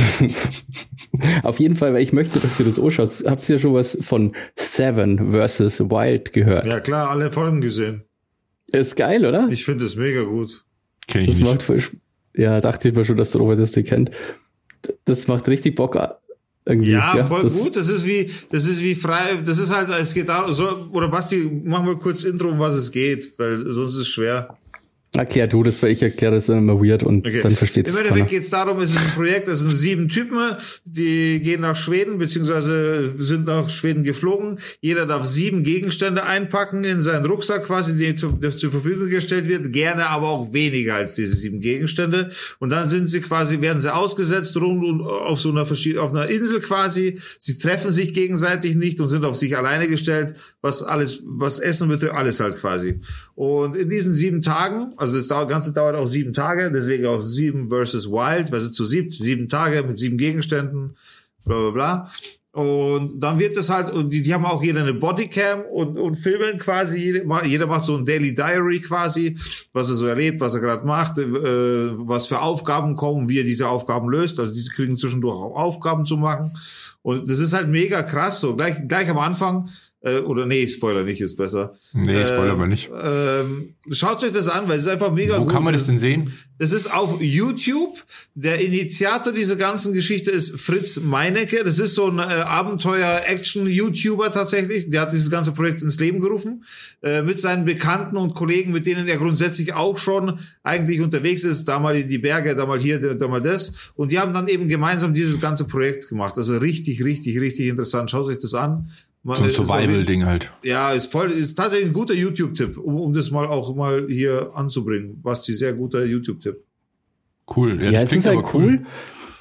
auf jeden Fall, weil ich möchte, dass ihr das anschaut. Habt ihr schon was von Seven vs. Wild gehört? Ja klar, alle Folgen gesehen. Ist geil, oder? Ich finde es mega gut. Kenn ich das nicht. macht voll, ja, dachte ich mir schon, dass der Robert das nicht kennt. Das macht richtig Bock. Irgendwie, ja, ja, voll das gut. Das ist wie, das ist wie frei, das ist halt, es geht da, so, oder Basti, mach mal kurz Intro, um was es geht, weil sonst ist es schwer. Erklär du das, weil ich erkläre das immer weird und okay. dann versteht es Im Endeffekt geht es darum, es ist ein Projekt, das sind sieben Typen, die gehen nach Schweden, beziehungsweise sind nach Schweden geflogen. Jeder darf sieben Gegenstände einpacken in seinen Rucksack quasi, der zur, der zur Verfügung gestellt wird, gerne aber auch weniger als diese sieben Gegenstände. Und dann sind sie quasi, werden sie ausgesetzt rund und auf so einer, auf einer Insel quasi. Sie treffen sich gegenseitig nicht und sind auf sich alleine gestellt, was alles, was Essen betrifft, alles halt quasi. Und in diesen sieben Tagen, also das Ganze dauert auch sieben Tage, deswegen auch sieben versus Wild, was ist zu sieben? Sieben Tage mit sieben Gegenständen, bla bla bla. Und dann wird es halt, und die, die haben auch jeder eine Bodycam und, und filmen quasi, jeder, jeder macht so ein Daily Diary quasi, was er so erlebt, was er gerade macht, äh, was für Aufgaben kommen, wie er diese Aufgaben löst. Also die kriegen zwischendurch auch Aufgaben zu machen. Und das ist halt mega krass so. Gleich, gleich am Anfang Äh, oder nee, Spoiler nicht, ist besser. Nee, Spoiler äh, mal nicht. Ähm, schaut euch das an, weil es ist einfach mega Wo gut. Wo kann man das denn sehen? Es ist auf YouTube. Der Initiator dieser ganzen Geschichte ist Fritz Meinecke. Das ist so ein äh, Abenteuer-Action-YouTuber tatsächlich. Der hat dieses ganze Projekt ins Leben gerufen. Äh, mit seinen Bekannten und Kollegen, mit denen er grundsätzlich auch schon eigentlich unterwegs ist. Da mal in die Berge, da mal hier, da mal das. Und die haben dann eben gemeinsam dieses ganze Projekt gemacht. Also richtig, richtig, richtig interessant. Schaut euch das an. Man, so ein Survival-Ding halt. Ja, ist voll, ist tatsächlich ein guter YouTube-Tipp, um, um das mal auch mal hier anzubringen. Was die sehr guter YouTube-Tipp. Cool. Ja, ja es ist halt cool, cool,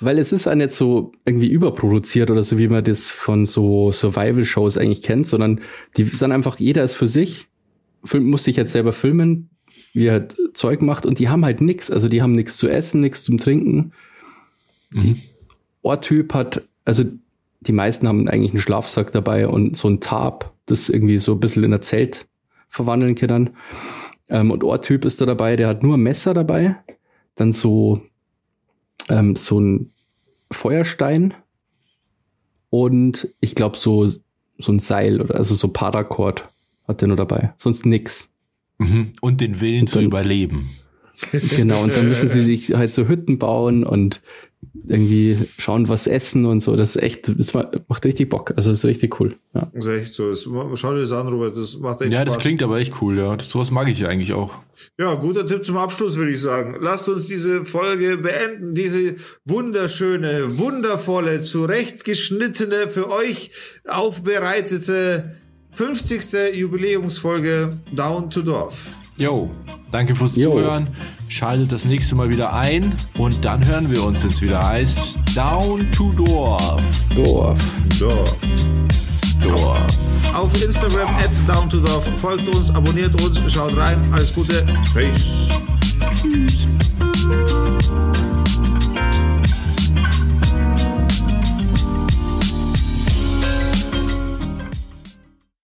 weil es ist ja nicht so irgendwie überproduziert oder so, wie man das von so Survival-Shows eigentlich kennt, sondern die sind einfach, jeder ist für sich, muss sich jetzt selber filmen, wie er halt Zeug macht und die haben halt nix. Also die haben nichts zu essen, nichts zum Trinken. Mhm. Die Ohrtyp hat, also die meisten haben eigentlich einen Schlafsack dabei und so ein Tarp, das irgendwie so ein bisschen in ein Zelt verwandeln kann. Ähm, und Ohrtyp ist da dabei, der hat nur ein Messer dabei, dann so, ähm, so ein Feuerstein und ich glaube so, so ein Seil oder also so Paracord hat der nur dabei, sonst nix. Mhm. Und den Willen und zu überleben. Genau, und dann müssen sie sich halt so Hütten bauen und irgendwie schauen, was essen und so. Das ist echt, das macht richtig Bock. Also das ist richtig cool. Ja. Das ist echt so. Das, schau dir das an, Robert. Das macht echt Ja, Spaß. das klingt aber echt cool, ja. Das, sowas mag ich ja eigentlich auch. Ja, guter Tipp zum Abschluss, würde ich sagen. Lasst uns diese Folge beenden. Diese wunderschöne, wundervolle, zurechtgeschnittene, für euch aufbereitete 50. Jubiläumsfolge Down to Dorf. Jo, danke fürs Yo. Zuhören. Schaltet das nächste Mal wieder ein und dann hören wir uns jetzt wieder. Heißt Down to Dorf. Dorf. Dorf. Dorf. Auf Instagram at Down to Dorf. Folgt uns, abonniert uns, schaut rein. Alles Gute. Peace. Tschüss.